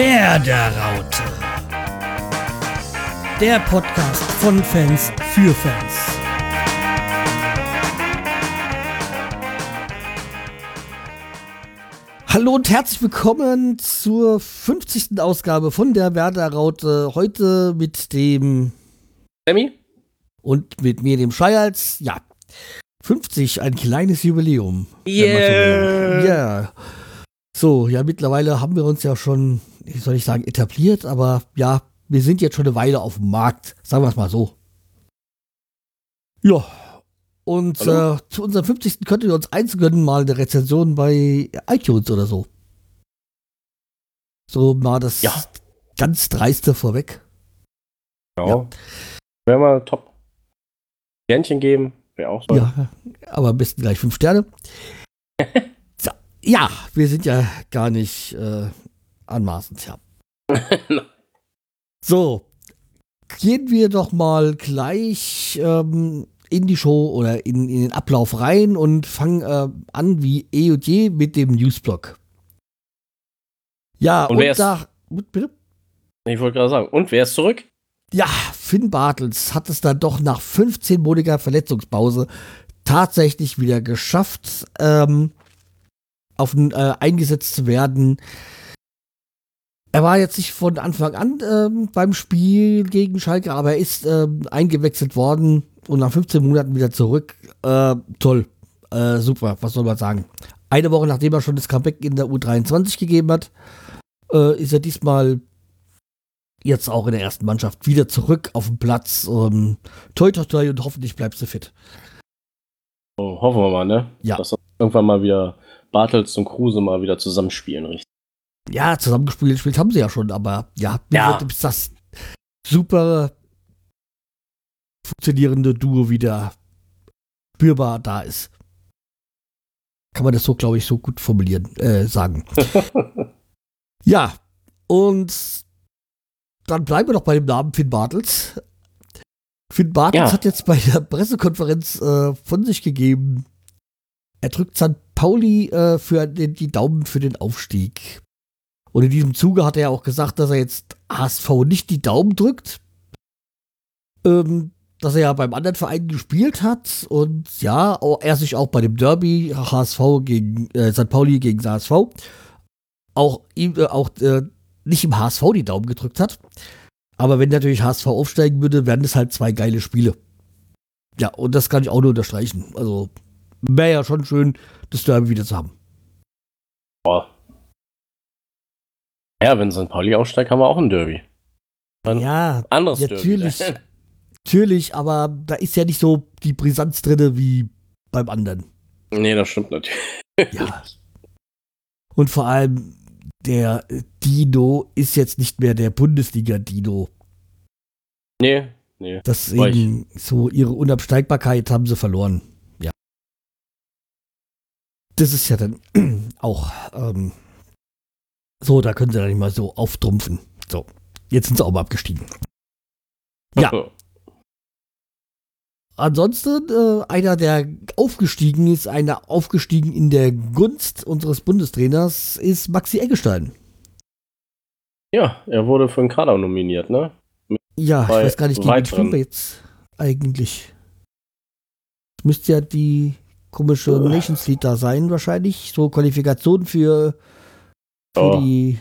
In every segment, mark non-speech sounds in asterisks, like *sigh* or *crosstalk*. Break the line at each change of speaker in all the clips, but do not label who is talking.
Werderaute. Der Podcast von Fans für Fans. Hallo und herzlich willkommen zur 50. Ausgabe von der Werderaute. Heute mit dem
Sammy?
Und mit mir, dem Scheials. Ja, 50, ein kleines Jubiläum.
Yeah.
Ja. Yeah. So, ja, mittlerweile haben wir uns ja schon, wie soll ich sagen, etabliert, aber ja, wir sind jetzt schon eine Weile auf dem Markt, sagen wir es mal so. Ja, und äh, zu unserem 50. könntet ihr uns eins gönnen, mal eine Rezension bei iTunes oder so. So mal das
ja.
ganz dreiste vorweg.
Ja. ja. Wäre mal top. Sternchen geben, wäre auch so.
Ja, aber am besten gleich fünf Sterne. *laughs* ja, wir sind ja gar nicht äh, anmaßend, ja. *laughs* so, gehen wir doch mal gleich ähm, in die Show oder in, in, den Ablauf rein und fangen äh, an wie eh und je mit dem Newsblock. Ja,
und, und da. Bitte? Ich wollte gerade sagen, und wer ist zurück?
Ja, Finn Bartels hat es dann doch nach 15-monatiger Verletzungspause tatsächlich wieder geschafft, ähm, auf äh, eingesetzt zu werden. Er war jetzt nicht von Anfang an ähm, beim Spiel gegen Schalke, aber er ist ähm, eingewechselt worden und nach 15 Monaten wieder zurück. Äh, toll. Äh, super, was soll man sagen. Eine Woche nachdem er schon das Comeback in der U23 gegeben hat, äh, ist er diesmal jetzt auch in der ersten Mannschaft wieder zurück auf dem Platz. Ähm, toi, toi, toi und hoffentlich bleibst du fit.
Oh, hoffen wir mal, ne?
Ja.
Dass irgendwann mal wieder Bartels und Kruse mal wieder zusammenspielen, richtig?
Ja, zusammengespielt gespielt haben sie ja schon, aber ja,
ja.
bis das super funktionierende Duo wieder spürbar da ist. Kann man das so, glaube ich, so gut formulieren, äh, sagen. *laughs* ja, und dann bleiben wir doch bei dem Namen Finn Bartels. Finn Bartels ja. hat jetzt bei der Pressekonferenz äh, von sich gegeben, er drückt St. Pauli äh, für den, die Daumen für den Aufstieg. Und in diesem Zuge hat er auch gesagt, dass er jetzt HSV nicht die Daumen drückt. Ähm, dass er ja beim anderen Verein gespielt hat und ja, er sich auch bei dem Derby HSV gegen äh, St. Pauli gegen HSV auch ihm äh, auch äh, nicht im HSV die Daumen gedrückt hat. Aber wenn natürlich HSV aufsteigen würde, wären das halt zwei geile Spiele. Ja, und das kann ich auch nur unterstreichen. Also wäre ja schon schön, das Derby wieder zu haben.
Boah. Ja, wenn St. Pauli aufsteigt, haben wir auch ein Derby.
Ein
ja, anderes
natürlich. Derby. *laughs* Natürlich, aber da ist ja nicht so die Brisanz drin wie beim anderen.
Nee, das stimmt natürlich.
Ja. Und vor allem, der Dino ist jetzt nicht mehr der Bundesliga-Dino.
Nee, nee.
Deswegen, so ihre Unabsteigbarkeit haben sie verloren. Ja. Das ist ja dann *clears throat* auch ähm, so, da können sie dann nicht mal so auftrumpfen. So, jetzt sind sie auch mal abgestiegen. Ja. Ansonsten, äh, einer, der aufgestiegen ist, einer aufgestiegen in der Gunst unseres Bundestrainers, ist Maxi Eggestein.
Ja, er wurde für den Kader nominiert, ne?
Mit ja, ich weiß gar nicht, gegen wen wir jetzt eigentlich. Müsste ja die komische. Nations League da sein, wahrscheinlich. So Qualifikation für, für oh. die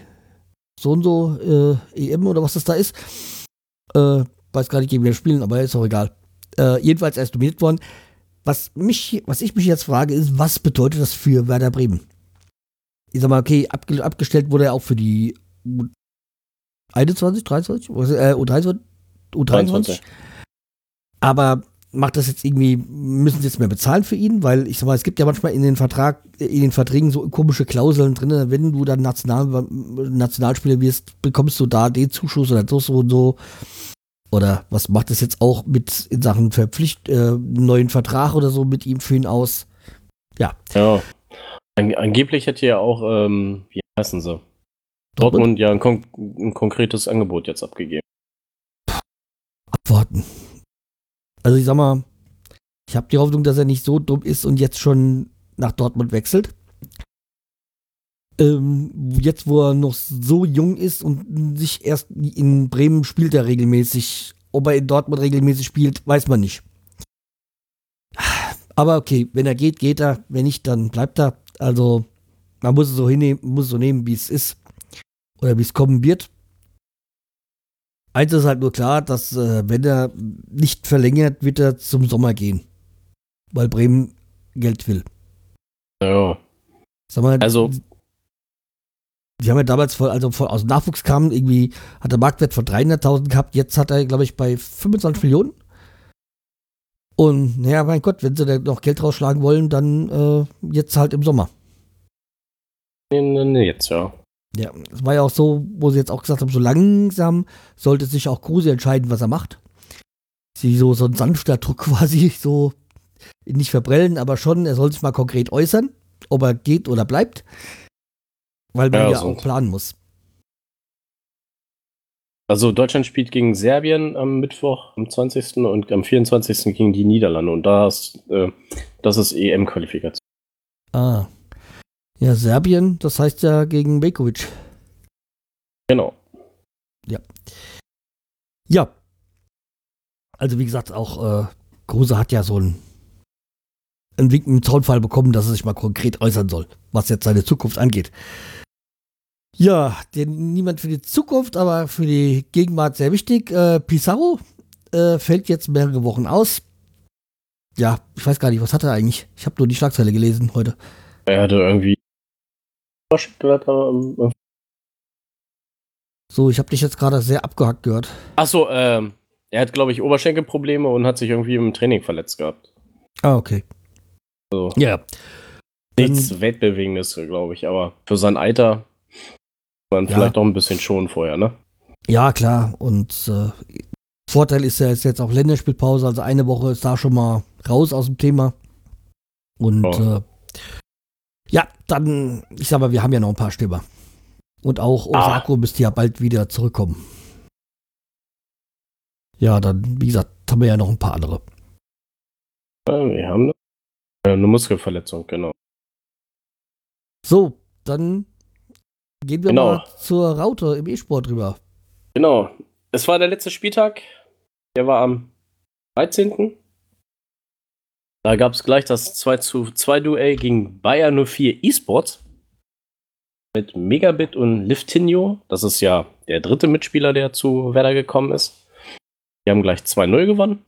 so und so äh, EM oder was das da ist. Äh, weiß gar nicht, gegen wen wir spielen, aber ist auch egal. Äh, jedenfalls erst nominiert worden. Was, mich, was ich mich jetzt frage, ist, was bedeutet das für Werder Bremen? Ich sag mal, okay, abge abgestellt wurde er auch für die U21, 23, äh, U23, U23. Aber macht das jetzt irgendwie, müssen sie jetzt mehr bezahlen für ihn? Weil ich sag mal, es gibt ja manchmal in den Vertrag, in den Verträgen so komische Klauseln drin, wenn du dann National, Nationalspieler wirst, bekommst du da den Zuschuss oder so, und so. Oder was macht es jetzt auch mit in Sachen Verpflicht, äh, neuen Vertrag oder so mit ihm für ihn aus? Ja.
Ja. An angeblich hätte ja auch, ähm, wie heißen sie? Dortmund, Dortmund ja ein, kon ein, konkretes Angebot jetzt abgegeben.
Abwarten. Also ich sag mal, ich habe die Hoffnung, dass er nicht so dumm ist und jetzt schon nach Dortmund wechselt. Ähm, jetzt, wo er noch so jung ist und sich erst in Bremen spielt er regelmäßig. Ob er in Dortmund regelmäßig spielt, weiß man nicht. Aber okay, wenn er geht, geht er. Wenn nicht, dann bleibt er. Also, man muss es so hinnehmen, muss es so nehmen, wie es ist. Oder wie es kommen wird. Eins ist halt nur klar, dass äh, wenn er nicht verlängert, wird er zum Sommer gehen. Weil Bremen Geld will.
Ja.
Sag mal,
Also,
die haben ja damals voll, also voll aus dem Nachwuchs kam, irgendwie hat er Marktwert von 300.000 gehabt, jetzt hat er, glaube ich, bei 25 Millionen. Und naja, mein Gott, wenn sie da noch Geld rausschlagen wollen, dann äh, jetzt halt im Sommer.
nee, nee, nee, jetzt, ja.
Ja, es war ja auch so, wo sie jetzt auch gesagt haben, so langsam sollte sich auch Kruse entscheiden, was er macht. Sie so, so ein sanfter Druck *laughs* quasi, so nicht verbrellen, aber schon, er soll sich mal konkret äußern, ob er geht oder bleibt. Weil man
Ja,
ja,
so.
auch planen muss.
Also Deutschland spielt gegen Serbien am Mittwoch, am 20. und am 24. gegen die Niederlande. Und da ist, äh, das ist EM-Qualifikation.
Ah. Ja, Serbien, das heißt ja gegen Bekovic.
Genau.
Ja. Also wie gesagt, auch äh, Kruse hat ja so einen, einen Wink im Zaunfall bekommen, dass er sich mal konkret äußern soll, was jetzt seine Zukunft angeht. Ja, denn niemand für die Zukunft, aber für die Gegenwart sehr wichtig. Äh, Pizarro äh, fällt jetzt mehrere Wochen aus. Ja, ich weiß gar nicht, was hat er eigentlich? Ich habe nur die Schlagzeile gelesen heute.
Er hatte irgendwie. Achso,
So, ich habe dich jetzt gerade sehr abgehackt gehört.
ähm, er hat, glaube ich, Oberschenkelprobleme und hat sich irgendwie im Training verletzt gehabt.
Ah, okay.
So.
Ja,
Nichts Weltbewegendes, glaube ich, aber für sein Alter man
Ja.
vielleicht auch ein bisschen schon vorher, ne?
Ja, klar. Und äh, Vorteil ist ja ist jetzt auch Länderspielpause, also eine Woche ist da schon mal raus aus dem Thema. Und
Ja.
äh, ja, dann, ich sag mal, wir haben ja noch ein paar Stürmer. Und auch
Ah.
Osako müsste ja bald wieder zurückkommen. Ja, dann, wie gesagt, haben wir ja noch ein paar andere.
Ja, wir haben eine, eine Muskelverletzung, genau.
So, dann gehen wir
Genau.
mal zur Raute im E-Sport rüber.
Genau. Es war der letzte Spieltag. Der war am 13. Da gab es gleich das 2 zu 2 Duell gegen Bayer 04 eSports. Mit Megabit und Liftinho. Das ist ja der dritte Mitspieler, der zu Werder gekommen ist. Die haben gleich 2-0 gewonnen.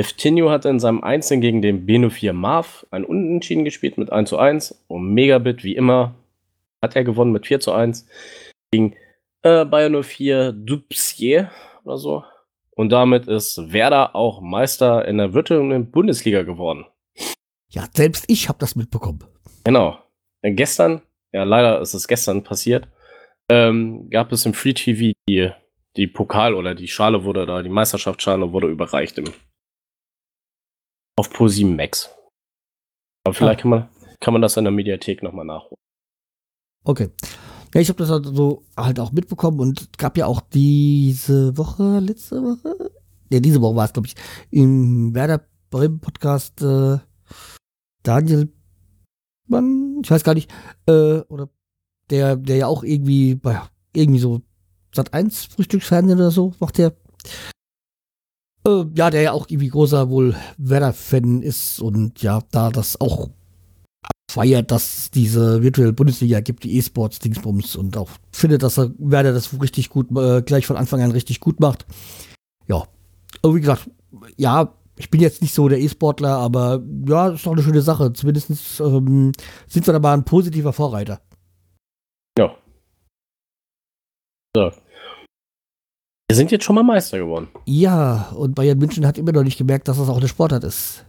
Liftinho hat in seinem Einzel gegen den B04 Marv ein Unentschieden gespielt mit 1 zu 1. Und Megabit, wie immer, hat er gewonnen mit 4 zu 1 gegen äh, Bayer 04 Dupsier oder so. Und damit ist Werder auch Meister in der virtuellen Bundesliga geworden.
Ja, selbst ich habe das mitbekommen.
Genau. Äh, gestern, ja leider ist es gestern passiert, ähm, gab es im Free TV die, die Pokal oder die Schale wurde da, die Meisterschaftsschale wurde überreicht im, auf Pro7 Max. Aber vielleicht kann, man, kann man das in der Mediathek nochmal nachholen.
Okay. Ja, ich habe das halt so halt auch mitbekommen und gab ja auch diese Woche, letzte Woche? Ja, diese Woche war es, glaube ich, im Werder Bremen Podcast äh, Daniel Mann, ich weiß gar nicht, äh, oder der, der ja auch irgendwie bei irgendwie so Sat 1 Frühstücksfernsehen oder so macht der. Äh, ja, der ja auch irgendwie großer wohl Werder-Fan ist und ja, da das auch feiert, dass es diese virtuelle Bundesliga gibt, die E-Sports-Dingsbums und auch findet, dass er Werder das richtig gut, äh, gleich von Anfang an richtig gut macht. Ja. Aber wie gesagt, ja, ich bin jetzt nicht so der E-Sportler, aber ja, ist doch eine schöne Sache. Zumindest ähm, sind wir da mal ein positiver Vorreiter.
Ja. So. Wir sind jetzt schon mal Meister geworden.
Ja, und Bayern München hat immer noch nicht gemerkt, dass das auch eine Sportart ist.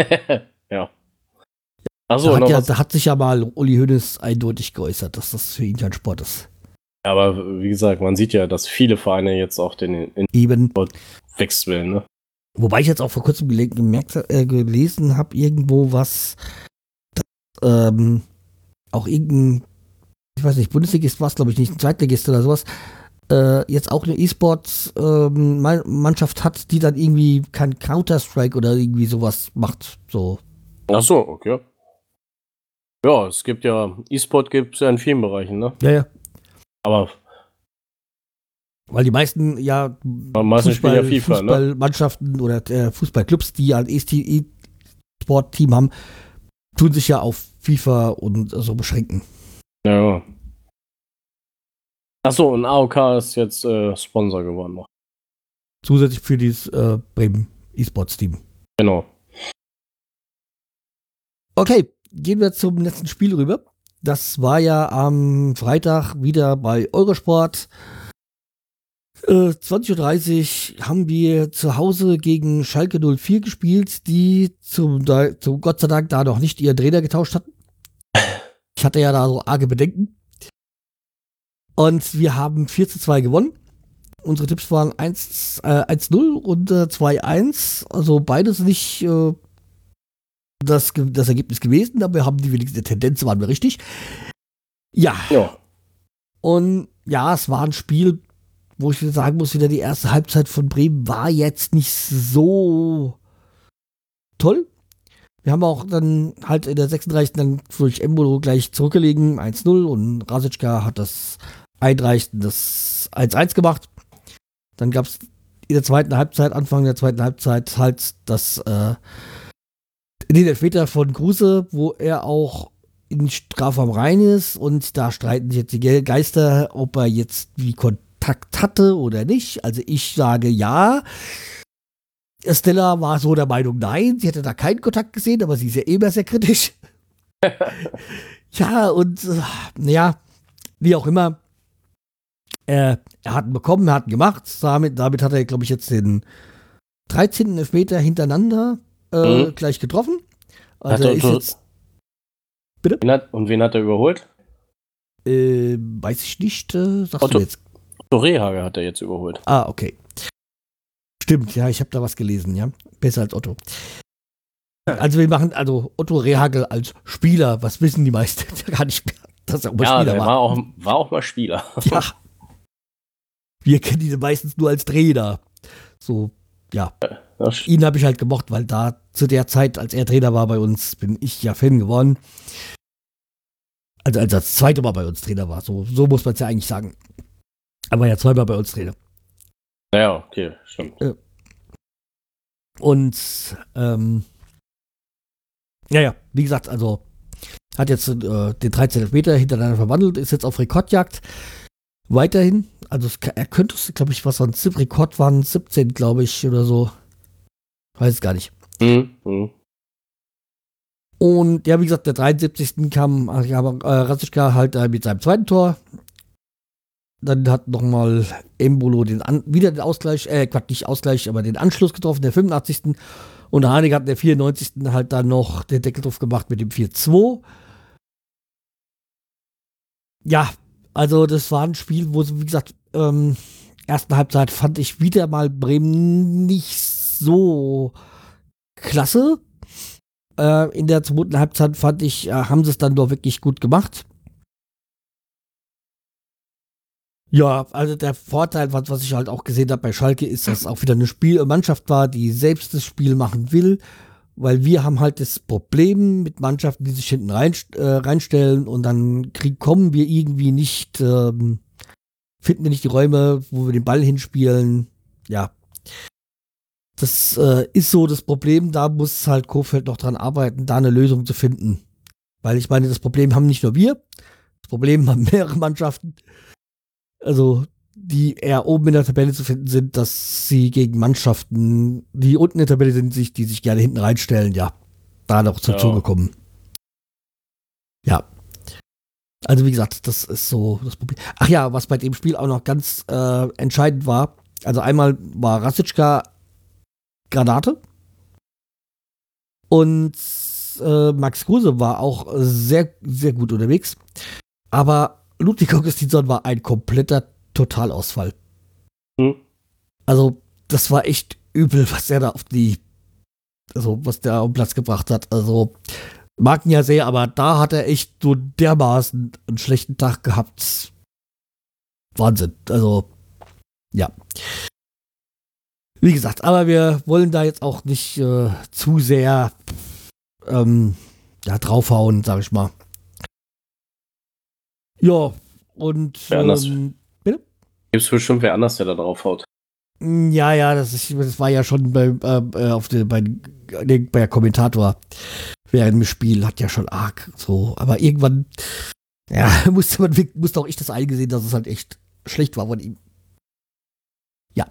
*laughs*
Achso,
da, hat ja, da hat sich ja mal Uli Hoeneß eindeutig geäußert, dass das für ihn kein Sport ist.
Aber wie gesagt, man sieht ja, dass viele Vereine jetzt auch den in
Eben.
wechseln, ne?
Wobei ich jetzt auch vor kurzem gemerkt, äh, gelesen habe, irgendwo was, dass, ähm, auch irgendein, ich weiß nicht, Bundesligist war es, glaube ich, nicht, ein Zweitligist oder sowas, äh, jetzt auch eine E-Sports-Mannschaft hat, die dann irgendwie kein Counter-Strike oder irgendwie sowas macht. So.
Achso, okay. Ja, es gibt ja, E-Sport gibt es ja in vielen Bereichen, ne?
Ja, ja.
Aber
Weil die meisten ja
meisten spielen ja FIFA, ne?
Fußballmannschaften oder äh, Fußballclubs, die ein E-Sport-Team haben, tun sich ja auf FIFA und so beschränken.
Ja. Achso, und AOK ist jetzt äh, Sponsor geworden noch.
Zusätzlich für dieses äh, Bremen E-Sports-Team.
Genau.
Okay, gehen wir zum letzten Spiel rüber. Das war ja am Freitag wieder bei Eurosport. Äh, 20.30 Uhr haben wir zu Hause gegen Schalke 04 gespielt, die zum, da, zum Gott sei Dank da noch nicht ihren Trainer getauscht hatten. Ich hatte ja da so arge Bedenken. Und wir haben 4 zu 2 gewonnen. Unsere Tipps waren 1, äh, 1-0 und äh, 2-1. Also beides nicht äh, das, das Ergebnis gewesen, aber wir haben die wenigste Tendenz, waren wir richtig. Ja,
Ja.
und ja, es war ein Spiel, wo ich wieder sagen muss, wieder die erste Halbzeit von Bremen war jetzt nicht so toll. Wir haben auch dann halt in der 36. dann durch Embolo gleich zurückgelegen, 1-0 und Rasicka hat das 31. das 1-1 gemacht. Dann gab es in der zweiten Halbzeit, Anfang der zweiten Halbzeit halt das äh, den Elfmeter von Kruse, wo er auch in den Strafraum rein ist und da streiten sich jetzt die Ge- Geister, ob er jetzt wie Kontakt hatte oder nicht. Also ich sage ja. Stella war so der Meinung, nein, sie hätte da keinen Kontakt gesehen, aber sie ist ja eh immer sehr kritisch. *laughs* ja, und äh, naja, wie auch immer. Äh, er hat ihn bekommen, er hat ihn gemacht. Damit, damit hat er, glaube ich, jetzt den 13. Elfmeter hintereinander äh,
Mhm.
gleich getroffen. Also
er
er ist jetzt,
Wen hat, und wen hat er überholt?
äh, weiß ich nicht, äh, sagst
Otto.
du jetzt.
Otto Rehage hat er jetzt überholt.
Ah, okay. Stimmt, ja, ich habe da was gelesen, ja. Besser als Otto. Also wir machen, also Otto Rehagel als Spieler, was wissen die meisten *laughs* gar nicht mehr, dass er auch mal
Ja,
Spieler
der
war.
war auch, war auch mal Spieler. *laughs*
Ja. Wir kennen ihn meistens nur als Trainer. So, ja. Ihn habe ich halt gemocht, weil da zu der Zeit, als er Trainer war bei uns, bin ich ja Fan geworden. Also als er das zweite Mal bei uns Trainer war. So, so muss man es ja eigentlich sagen. Aber ja zweimal bei uns Trainer.
Naja, okay, stimmt.
Und ähm, ja, ja, wie gesagt, also hat jetzt äh, den 13 Meter hintereinander verwandelt, ist jetzt auf Rekordjagd. Weiterhin, also es, ka- er könnte, glaube ich, was sieb- Rekord waren 17, glaube ich, oder so. Weiß es gar nicht.
Mhm. Mhm.
Und ja, wie gesagt, der 73. kam äh, Rassischka halt äh, mit seinem zweiten Tor. Dann hat nochmal Embolo den An wieder den Ausgleich, äh, Quatsch, nicht Ausgleich, aber den Anschluss getroffen, der 85. Und Harnik hat in der 94. halt dann noch den Deckel drauf gemacht mit dem 4-2. Ja, also das war ein Spiel, wo, wie gesagt, ähm, ersten Halbzeit fand ich wieder mal Bremen nicht so klasse. Äh, in der zweiten Halbzeit fand ich, äh, haben sie es dann doch wirklich gut gemacht. Ja, also der Vorteil, was, was ich halt auch gesehen habe bei Schalke, ist, dass es auch wieder eine Spiel Mannschaft war, die selbst das Spiel machen will, weil wir haben halt das Problem mit Mannschaften, die sich hinten rein, äh, reinstellen und dann krieg, kommen wir irgendwie nicht, ähm, finden wir nicht die Räume, wo wir den Ball hinspielen. Ja, das äh, ist so das Problem, da muss halt Kofeld noch dran arbeiten, da eine Lösung zu finden. Weil ich meine, das Problem haben nicht nur wir, das Problem haben *laughs* mehrere Mannschaften. Also, die eher oben in der Tabelle zu finden sind, dass sie gegen Mannschaften, die unten in der Tabelle sind, sich, die sich gerne hinten reinstellen, ja, da noch zum
Ja.
Zuge kommen. Ja. Also, wie gesagt, das ist so das Problem. Ach ja, was bei dem Spiel auch noch ganz äh, entscheidend war, also einmal war Rasitschka Granate. Und äh, Max Kruse war auch sehr, sehr gut unterwegs. Aber Ludwig Augustinsson war ein kompletter Totalausfall.
Hm.
Also, das war echt übel, was er da auf die, also was der auf den Platz gebracht hat. Also, mag ihn ja sehr, aber da hat er echt so dermaßen einen schlechten Tag gehabt. Wahnsinn. Also, ja. Wie gesagt, aber wir wollen da jetzt auch nicht äh, zu sehr ähm, ja, draufhauen, sag ich mal. Ja, und.
Wer anders?
Ähm,
Gibt es bestimmt wer anders, der da drauf haut.
ja, ja, das, ist, das war ja schon bei, äh, auf der, bei, bei der Kommentator während dem Spiel, hat ja schon arg so. Aber irgendwann, ja, *laughs* musste man musste auch ich das eingesehen, dass es halt echt schlecht war von ihm. Ja.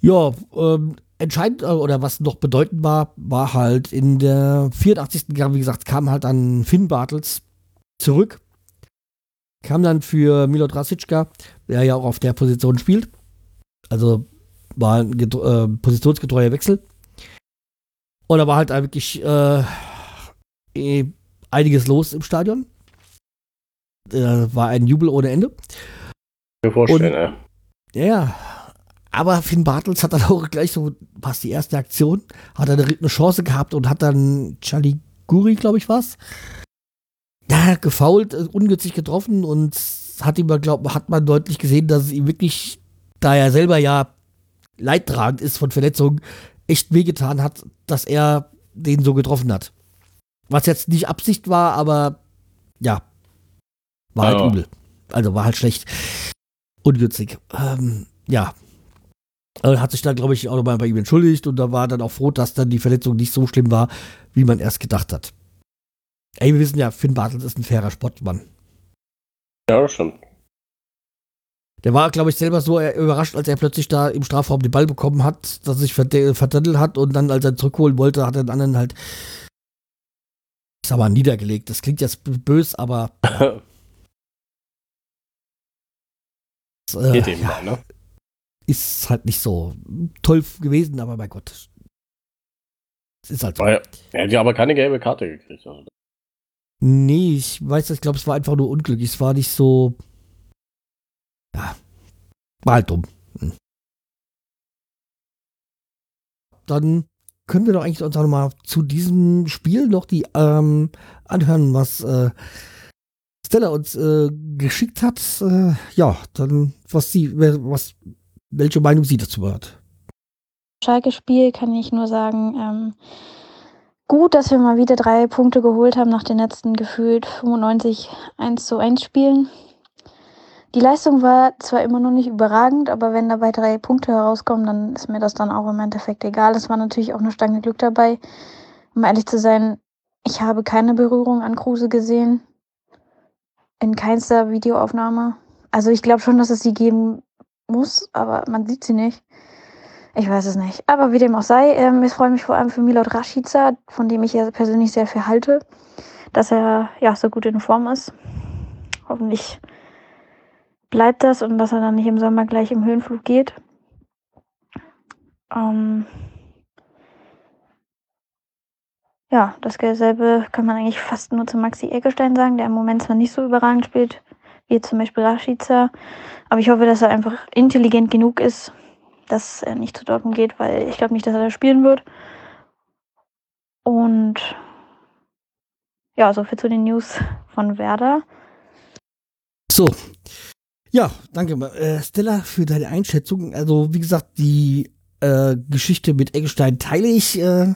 Ja, ähm, entscheidend äh, oder was noch bedeutend war, war halt in der 84. Jahr, wie gesagt, kam halt dann Finn Bartels zurück. Kam dann für Milot Rasicka, der ja auch auf der Position spielt. Also war ein äh, positionsgetreuer Wechsel. Und da war halt wirklich äh, eh einiges los im Stadion. Äh, war ein Jubel ohne Ende.
Mir vorstellen,
Und- Ja, aber Finn Bartels hat dann *laughs* auch gleich so, passt die erste Aktion, hat dann eine Chance gehabt und hat dann Charlie Guri, glaube ich, was. Ja, gefault, äh, ungünstig getroffen und hat ihm, glaub, hat man deutlich gesehen, dass es ihm wirklich, da er selber ja leidtragend ist von Verletzungen, echt wehgetan hat, dass er den so getroffen hat. Was jetzt nicht Absicht war, aber ja, war halt
Ja.
übel. Also war halt schlecht. Ungünstig. Ähm, ja. Er hat sich dann, glaube ich, auch nochmal bei ihm entschuldigt und da war dann auch froh, dass dann die Verletzung nicht so schlimm war, wie man erst gedacht hat. Ey, wir wissen ja, Finn Bartels ist ein fairer Sportmann.
Ja, das stimmt.
Der war, glaube ich, selber so äh, überrascht, als er plötzlich da im Strafraum den Ball bekommen hat, dass er sich verde- verdattelt hat und dann, als er zurückholen wollte, hat er den anderen halt, ich sag mal, niedergelegt. Das klingt jetzt b- bös, aber *laughs* äh,
Geht eben
ja,
mal, ne?
Ist halt nicht so toll gewesen, aber mein Gott. Es ist halt so.
Er hat ja aber keine gelbe Karte gekriegt. Also.
Nee, ich weiß, ich glaube, es war einfach nur unglücklich. Es war nicht so. Ja. War halt dumm. Hm. Dann können wir doch eigentlich uns auch noch mal zu diesem Spiel noch die ähm, anhören, was äh, Stella uns äh, geschickt hat. Äh, ja, dann was sie, was, welche Meinung sie dazu hat.
Schalke-Spiel kann ich nur sagen, ähm, gut, dass wir mal wieder drei Punkte geholt haben nach den letzten gefühlt 95 1 zu 1 Spielen. Die Leistung war zwar immer noch nicht überragend, aber wenn dabei drei Punkte herauskommen, dann ist mir das dann auch im Endeffekt egal. Es war natürlich auch eine Stange Glück dabei. Um ehrlich zu sein, ich habe keine Berührung an Kruse gesehen. In keinster Videoaufnahme. Also ich glaube schon, dass es sie geben muss, aber man sieht sie nicht. Ich weiß es nicht. Aber wie dem auch sei, ähm, ich freue mich vor allem für Milot Rashica, von dem ich ja persönlich sehr viel halte, dass er ja so gut in Form ist. Hoffentlich bleibt das und dass er dann nicht im Sommer gleich im Höhenflug geht. Ähm ja, dasselbe kann man eigentlich fast nur zu Maxi Eggestein sagen, der im Moment zwar nicht so überragend spielt, wie zum Beispiel Rashica, aber ich hoffe, dass er einfach intelligent genug ist, dass er nicht zu Dortmund geht, weil ich glaube nicht, dass er da spielen wird. Und ja, so viel zu den News von Werder.
So. Ja, danke äh, Stella für deine Einschätzung. Also, wie gesagt, die äh, Geschichte mit Eggestein teile ich, äh,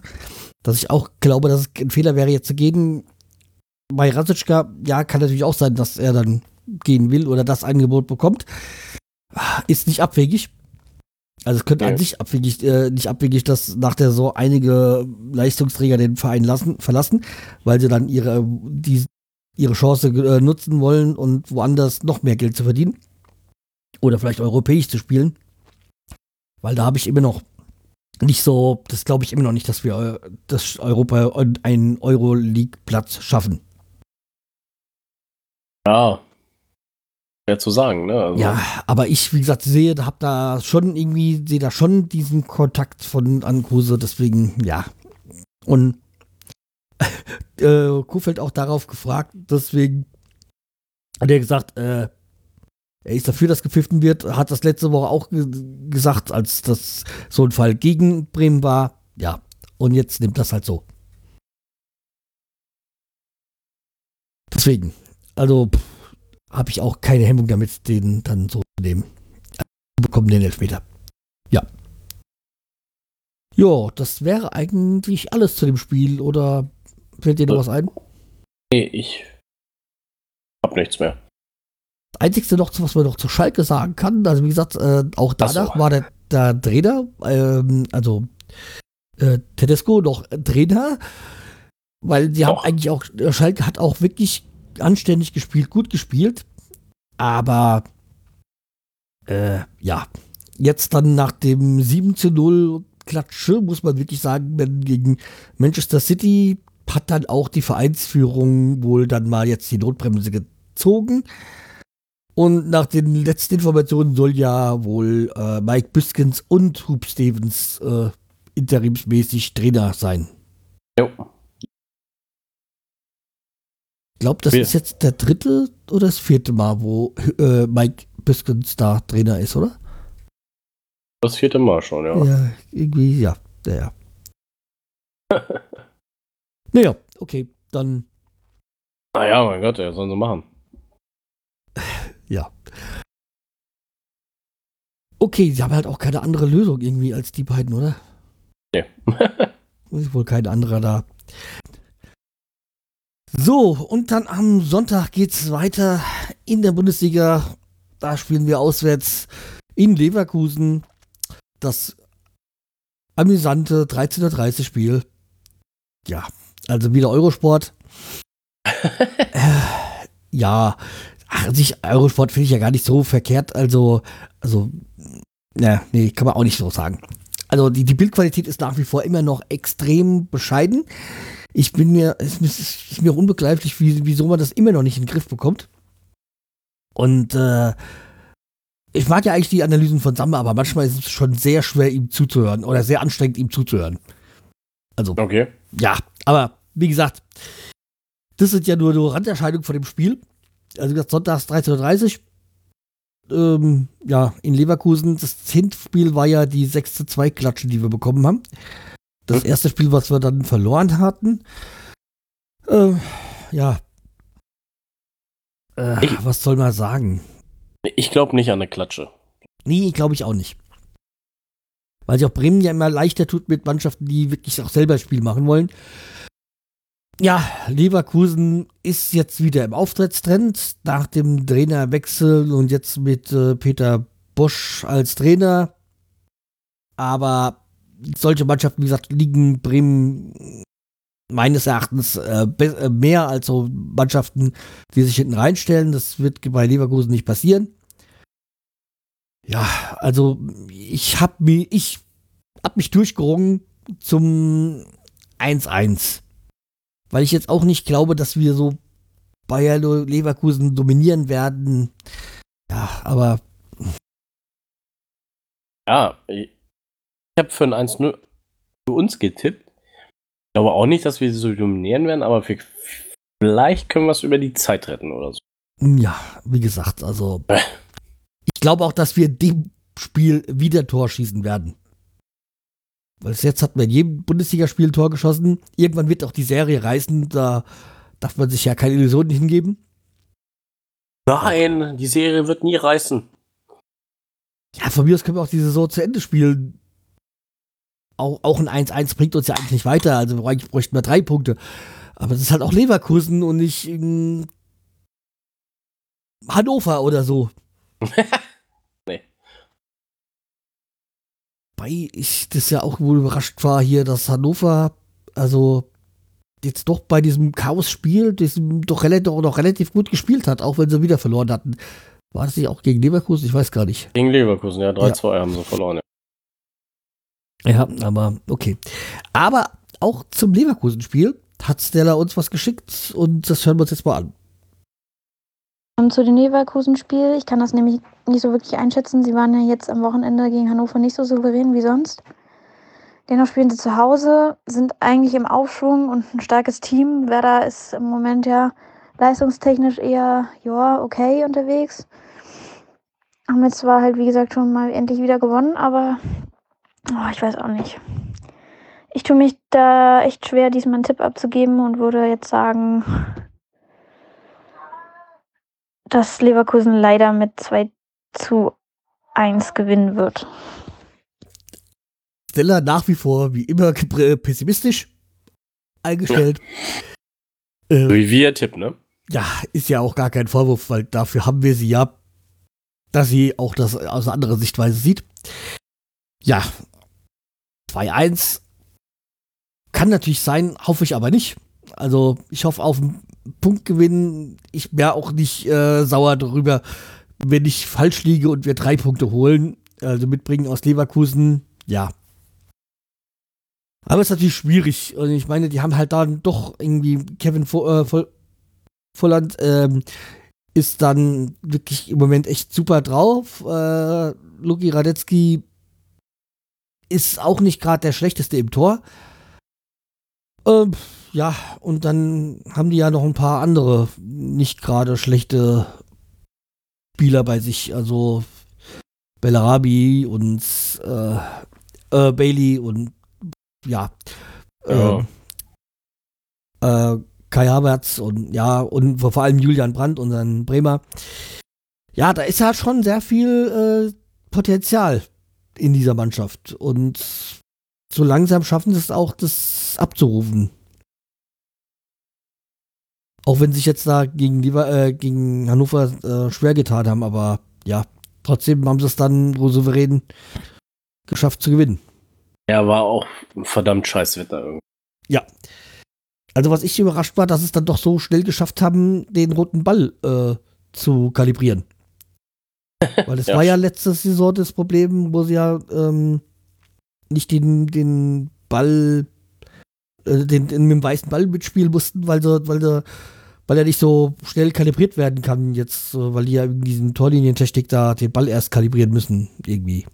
dass ich auch glaube, dass es ein Fehler wäre, jetzt zu gehen. Bei Rasitschka, ja, kann natürlich auch sein, dass er dann gehen will oder das Angebot bekommt. Ist nicht abwegig. Also es könnte
Ja.
an sich abwegig, äh, nicht abwegig, dass nach der Saison einige Leistungsträger den Verein lassen, verlassen, weil sie dann ihre, die, ihre Chance äh, nutzen wollen und woanders noch mehr Geld zu verdienen. Oder vielleicht europäisch zu spielen. Weil da habe ich immer noch nicht so, das glaube ich immer noch nicht, dass wir äh, das Europa und einen Euroleague-Platz schaffen.
Ja. Schwer zu sagen, ne? Also,
Ja, aber ich, wie gesagt, sehe, habe da schon irgendwie, sehe da schon diesen Kontakt von an Kruse, deswegen, ja. Und *laughs* äh, Kofeld auch darauf gefragt, deswegen hat er gesagt, äh, er ist dafür, dass gepfiffen wird, hat das letzte Woche auch ge gesagt, als das so ein Fall gegen Bremen war. Ja, und jetzt nimmt das halt so. Deswegen, also habe ich auch keine Hemmung damit, den dann so zu nehmen. Wir bekommen den Elfmeter. Ja. Ja, das wäre eigentlich alles zu dem Spiel, oder fällt dir noch was ein?
Nee, ich Hab nichts mehr.
Das Einzige noch, was man noch zu Schalke sagen kann, also wie gesagt, äh, auch danach
so.
war der, der Trainer, ähm, also äh, Tedesco noch Trainer, weil die haben eigentlich auch, äh, Schalke hat auch wirklich anständig gespielt, gut gespielt, aber äh, ja, jetzt dann nach dem 7 zu 0 Klatsche, muss man wirklich sagen, wenn gegen Manchester City hat dann auch die Vereinsführung wohl dann mal jetzt die Notbremse gezogen. Und nach den letzten Informationen soll ja wohl äh, Mike Biskins und Hub Stevens äh, interimsmäßig Trainer sein.
Jo.
Glaube, das ist jetzt der dritte oder das vierte Mal, wo äh, Mike Biskins da Trainer ist, oder?
Das vierte Mal schon, ja.
Ja, irgendwie, ja. Ja, ja. *laughs* naja, okay, dann,
Naja, mein Gott, ja, sollen sie machen.
ja. Okay, sie haben halt auch keine andere Lösung irgendwie als die beiden, oder?
Nee. *laughs*
Ist wohl kein anderer da. So, und dann am Sonntag geht's weiter in der Bundesliga. Da spielen wir auswärts in Leverkusen. Das amüsante 13.30 Uhr Spiel. Ja, also wieder Eurosport. *laughs* äh, ja, ach, sich Eurosport finde ich ja gar nicht so verkehrt. Also, also, na, nee, kann man auch nicht so sagen. Also die, die Bildqualität ist nach wie vor immer noch extrem bescheiden. Ich bin mir, es ist, mir unbegreiflich, wie, wieso man das immer noch nicht in den Griff bekommt. Und äh, ich mag ja eigentlich die Analysen von Samba, aber manchmal ist es schon sehr schwer, ihm zuzuhören oder sehr anstrengend, ihm zuzuhören. Also,
Okay.
ja, aber wie gesagt, das sind ja nur, nur Randerscheinungen von dem Spiel. Also wie gesagt, sonntags 13.30 Uhr. Ähm, ja, in Leverkusen. Das Hinspiel war ja die 6 zu 2 Klatsche, die wir bekommen haben. Das
Hm.
erste Spiel, was wir dann verloren hatten. Äh, ja. Äh,
Ich-
was soll man sagen?
Ich glaube nicht an eine Klatsche.
Nee, glaube ich auch nicht. Weil sich auch Bremen ja immer leichter tut mit Mannschaften, die wirklich auch selber Spiel machen wollen. Ja, Leverkusen ist jetzt wieder im Auftrittstrend nach dem Trainerwechsel und jetzt mit äh, Peter Bosch als Trainer. Aber solche Mannschaften, wie gesagt, liegen Bremen meines Erachtens äh, äh, mehr als so Mannschaften, die sich hinten reinstellen. Das wird bei Leverkusen nicht passieren. Ja, also ich habe mich, ich hab mich durchgerungen zum 1-1. Weil ich jetzt auch nicht glaube, dass wir so Bayer Leverkusen dominieren werden. Ja, aber
Ja, ich habe für ein 1-0 für uns getippt. Ich glaube auch nicht, dass wir sie so dominieren werden, aber vielleicht können wir es über die Zeit retten oder so.
ja, wie gesagt, also ich glaube auch, dass wir in dem Spiel wieder Tor schießen werden. Weil bis jetzt hatten wir in jedem Bundesligaspiel ein Tor geschossen. Irgendwann wird auch die Serie reißen, da darf man sich ja keine Illusionen hingeben.
Nein, die Serie wird nie reißen.
Ja, von mir aus können wir auch die Saison zu Ende spielen. Auch, auch ein 1-1 bringt uns ja eigentlich nicht weiter. Also eigentlich bräuchten wir drei Punkte. Aber das ist halt auch Leverkusen und nicht ähm, Hannover oder so. *laughs*
Nee.
Weil ich das ja auch wohl überrascht war hier, dass Hannover, also jetzt doch bei diesem Chaos-Spiel, diesem doch relativ, doch noch relativ gut gespielt hat, auch wenn sie wieder verloren hatten. War das nicht auch gegen Leverkusen? Ich weiß gar nicht.
Gegen Leverkusen, ja, 3-2 haben sie verloren. Ja.
Ja, aber okay. Aber auch zum Leverkusen-Spiel hat Stella uns was geschickt und das hören wir uns jetzt mal an.
Ähm, Zu dem Leverkusen-Spiel, ich kann das nämlich nicht so wirklich einschätzen. Sie waren ja jetzt am Wochenende gegen Hannover nicht so souverän wie sonst. Dennoch spielen sie zu Hause, sind eigentlich im Aufschwung und ein starkes Team. Werder ist im Moment ja leistungstechnisch eher, ja, okay unterwegs. Haben jetzt zwar halt, wie gesagt, schon mal endlich wieder gewonnen, aber oh, ich weiß auch nicht. Ich tue mich da echt schwer, diesmal einen Tipp abzugeben und würde jetzt sagen, dass Leverkusen leider mit 2 zu 1 gewinnen wird.
Stella nach wie vor wie immer gepr- pessimistisch eingestellt. Äh,
Wie wir tippen, ne?
ja, ist ja auch gar kein Vorwurf, weil dafür haben wir sie ja, dass sie auch das aus einer anderen Sichtweise sieht. Ja, 2-1 kann natürlich sein, hoffe ich aber nicht. Also ich hoffe auf einen Punktgewinn. Ich wäre auch nicht äh, sauer darüber, wenn ich falsch liege und wir drei Punkte holen. Also mitbringen aus Leverkusen, ja. Aber es ist natürlich schwierig. Und ich meine, die haben halt dann doch irgendwie Kevin äh, Volland ähm, ist dann wirklich im Moment echt super drauf. Äh, Luki Radetzky ist auch nicht gerade der schlechteste im Tor. Ähm, ja, und dann haben die ja noch ein paar andere nicht gerade schlechte Spieler bei sich. Also Bellarabi und äh, äh, Bailey und ja. ja. Äh, Kai Havertz und ja, und vor allem Julian Brandt, unseren Bremer. Ja, da ist ja schon sehr viel äh, Potenzial in dieser Mannschaft. Und so langsam schaffen sie es auch, das abzurufen. Auch wenn sie sich jetzt da gegen, äh, gegen Hannover äh, schwer getan haben, aber ja, trotzdem haben sie es dann so souverän geschafft zu gewinnen.
Ja, war auch verdammt scheiß Wetter irgendwie.
Ja. Also was ich überrascht war, dass es dann doch so schnell geschafft haben, den roten Ball äh, zu kalibrieren. Weil es ja. war ja letzte Saison das Problem, wo sie ja ähm, nicht den, den Ball, äh, den, den, mit dem weißen Ball mitspielen mussten, weil sie, weil sie, weil er nicht so schnell kalibriert werden kann jetzt, weil die ja in diesem Torlinientechnik da den Ball erst kalibrieren müssen, irgendwie.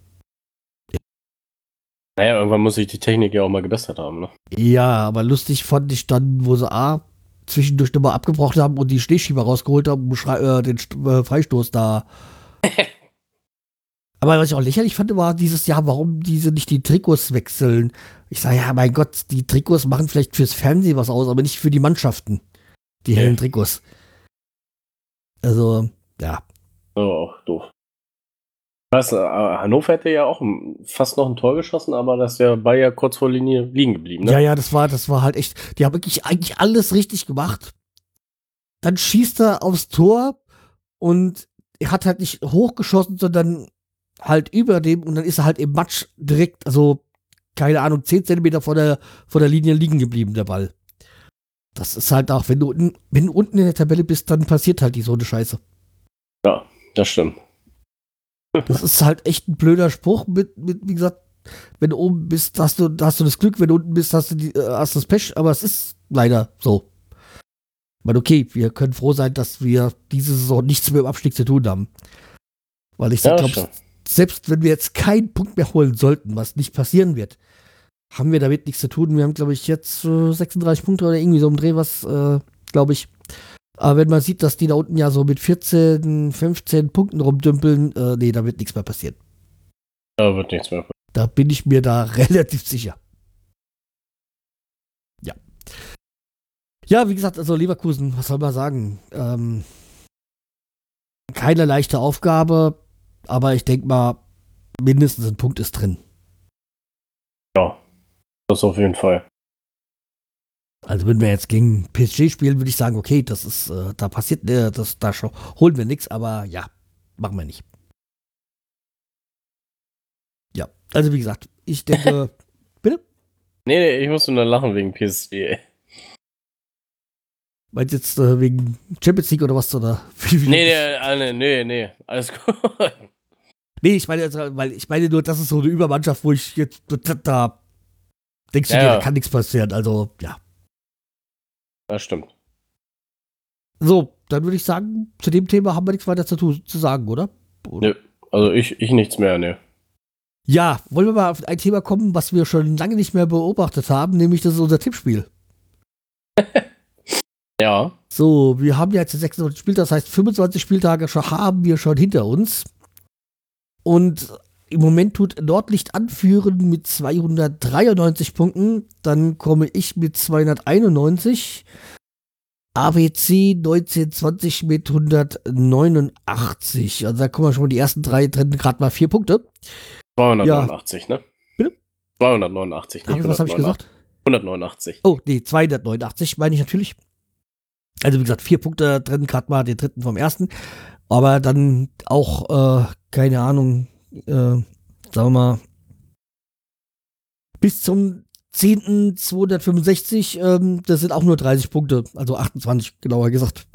Naja, irgendwann muss sich die Technik ja auch mal gebessert haben, ne?
Ja, aber lustig fand ich dann, wo sie A zwischendurch nochmal abgebrochen haben und die Schneeschieber rausgeholt haben, um äh, den äh, Freistoß da. *laughs* aber was ich auch lächerlich fand, war dieses Jahr, warum diese nicht die Trikots wechseln. Ich sage, ja, mein Gott, die Trikots machen vielleicht fürs Fernsehen was aus, aber nicht für die Mannschaften. Die hellen Trikots. Also, ja.
Oh, doof. Was, äh, Hannover hätte ja auch fast noch ein Tor geschossen, aber das ist ja Bayer kurz vor Linie liegen geblieben. Ne?
Ja, ja, das war, das war halt echt. Die haben wirklich eigentlich alles richtig gemacht. Dann schießt er aufs Tor und er hat halt nicht hochgeschossen, sondern halt über dem und dann ist er halt im Matsch direkt, also keine Ahnung, 10 Zentimeter vor der, vor der Linie liegen geblieben, der Ball. Das ist halt auch, wenn du, wenn du unten in der Tabelle bist, dann passiert halt die so eine Scheiße.
Ja, das stimmt.
Das ist halt echt ein blöder Spruch mit, mit wie gesagt, wenn du oben bist, hast du, hast du das Glück, wenn du unten bist, hast du, die, äh, hast das Pech, aber es ist leider so. Meine, okay, wir können froh sein, dass wir diese Saison nichts mit dem Abstieg zu tun haben. Weil ich ja, glaube, selbst wenn wir jetzt keinen Punkt mehr holen sollten, was nicht passieren wird, haben wir damit nichts zu tun. Wir haben, glaube ich, jetzt äh, 36 Punkte oder irgendwie so im Dreh, was, äh, glaube ich. Aber wenn man sieht, dass die da unten ja so mit 14, 15 Punkten rumdümpeln, äh, nee, da wird nichts mehr passieren.
Da wird nichts mehr passieren.
Da bin ich mir da *laughs* relativ sicher. Ja. Ja, wie gesagt, also Leverkusen, was soll man sagen? Ähm, keine leichte Aufgabe, aber ich denke mal, mindestens ein Punkt ist drin.
Ja, das auf jeden Fall.
Also wenn wir jetzt gegen PSG spielen, würde ich sagen, okay, das ist, äh, da passiert, äh, das, da holen wir nichts, aber ja, machen wir nicht. Ja, also wie gesagt, ich denke, *laughs* bitte?
Nee, nee, ich muss nur lachen wegen PSG.
Meinst jetzt äh, wegen Champions League oder was? Oder? *laughs*
nee, nee, äh, nee, nee, nee, alles gut. *laughs*
Nee, ich meine, weil ich meine nur, das ist so eine Übermannschaft, wo ich jetzt da denkst du
ja,
dir, da kann nichts passieren. Also, ja.
Das stimmt.
So, dann würde ich sagen, zu dem Thema haben wir nichts weiter zu, zu sagen, oder?
oder? Nö, also ich, ich nichts mehr, ne.
Ja, wollen wir mal auf ein Thema kommen, was wir schon lange nicht mehr beobachtet haben, nämlich das ist unser Tippspiel.
Ja.
So, wir haben ja jetzt 26 Spieltage, das heißt 25 Spieltage schon, haben wir schon hinter uns. Und im Moment tut Nordlicht anführen mit 293 Punkten. Dann komme ich mit 291. ABC 1920 mit 189. Also da kommen wir schon mal die ersten drei trennen gerade mal vier Punkte.
289,
ja.
ne? Bitte? 289.
Hab, was habe ich gesagt?
189.
Oh, nee, 289 meine ich natürlich. Also wie gesagt, vier Punkte drin, gerade mal den dritten vom ersten. Aber dann auch, äh, keine Ahnung, äh, sagen wir mal, bis zum 10.265, ähm, das sind auch nur 30 Punkte, also 28 genauer gesagt.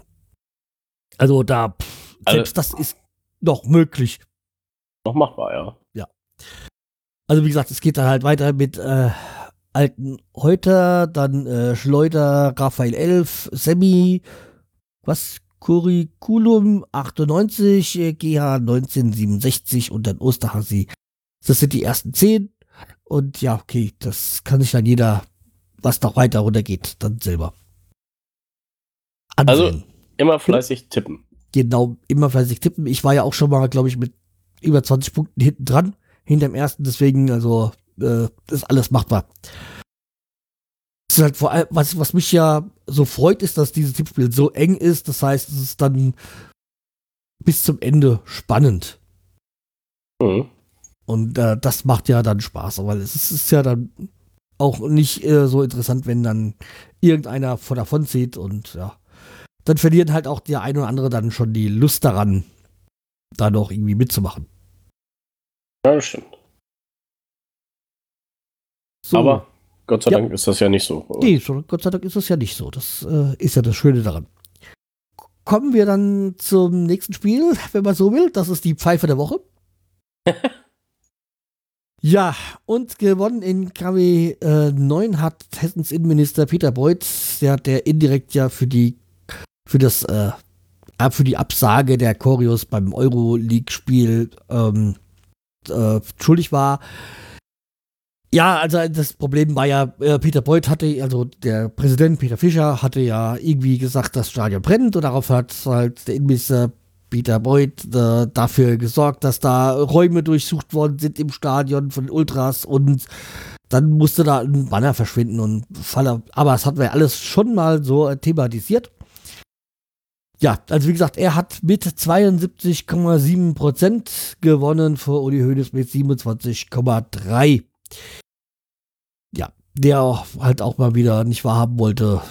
Also da, pff, selbst also, das ist noch möglich.
Noch machbar, ja.
Ja. Also wie gesagt, es geht dann halt weiter mit äh, alten Heuter, dann äh, Schleuder, Raphael 11, Semi, was? Curriculum 98, äh, GH 1967 und dann Osterhasi. Das sind die ersten zehn. Und ja, okay, das kann sich dann jeder, was noch weiter runtergeht, dann selber.
Ansehen. Also immer fleißig tippen.
Genau, immer fleißig tippen. Ich war ja auch schon mal, glaube ich, mit über 20 Punkten hinten dran, hinter dem ersten, deswegen, also, äh, ist alles machbar. Das ist halt vor allem, was, was mich ja so freut, ist, dass dieses Tippspiel so eng ist. Das heißt, es ist dann bis zum Ende spannend. Mhm. Und äh, das macht ja dann Spaß, weil es ist, ist ja dann auch nicht äh, so interessant, wenn dann irgendeiner vor davon zieht und ja. Dann verlieren halt auch der ein oder andere dann schon die Lust daran, da noch irgendwie mitzumachen.
Ja, das stimmt. So. Aber Gott sei ja. Dank ist das ja nicht so.
Nee, Gott sei Dank ist das ja nicht so. Das äh, ist ja das Schöne daran. Kommen wir dann zum nächsten Spiel, *laughs* wenn man so will. Das ist die Pfeife der Woche. *laughs* ja, und gewonnen in KW äh, 9 hat Hessens Innenminister Peter Beuth, der, der indirekt ja für die für das äh, für die Absage der Choreos beim Euroleague-Spiel ähm, äh, schuldig war. Ja, also das Problem war ja, äh, Peter Beuth hatte, also der Präsident Peter Fischer hatte ja irgendwie gesagt, das Stadion brennt und darauf hat halt der Innenminister Peter Beuth äh, dafür gesorgt, dass da Räume durchsucht worden sind im Stadion von Ultras und dann musste da ein Banner verschwinden und Falle, aber das hatten wir alles schon mal so thematisiert. Ja, also wie gesagt, er hat mit 72,7 Prozent gewonnen vor Uli Hoeneß mit 27,3 ja, der halt auch mal wieder nicht wahrhaben wollte,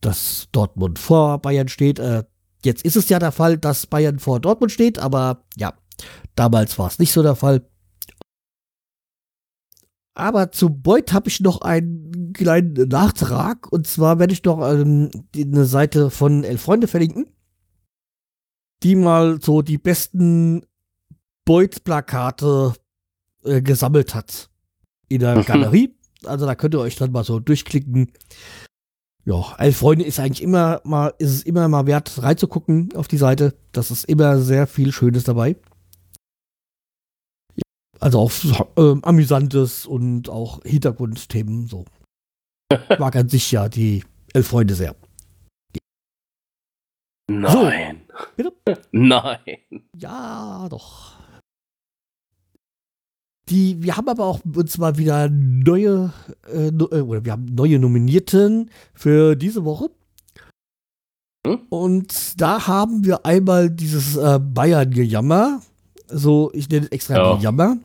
dass Dortmund vor Bayern steht. Äh, jetzt ist es ja der Fall, dass Bayern vor Dortmund steht, aber ja, damals war es nicht so der Fall. Aber zu Beuth habe ich noch einen kleinen Nachtrag. Und zwar werde ich noch ähm, eine Seite von Elf Freunde verlinken, die mal so die besten Beuth-Plakate äh, gesammelt hat in der Galerie. Also da könnt ihr euch dann mal so durchklicken. Ja, Elf Freunde ist eigentlich immer mal, ist es immer mal wert reinzugucken auf die Seite. Das ist immer sehr viel Schönes dabei. Ja, also auch äh, amüsantes und auch Hintergrundthemen so. Ich *laughs* mag an sich ja die Elf Freunde sehr.
Nein. So, bitte? *laughs* Nein.
Ja, doch. Die, wir haben aber auch uns mal wieder neue, äh, äh, oder wir haben neue Nominierten für diese Woche. Hm? Und da haben wir einmal dieses äh, Bayern-Gejammer. So, ich nenne es extra ja. Gejammer.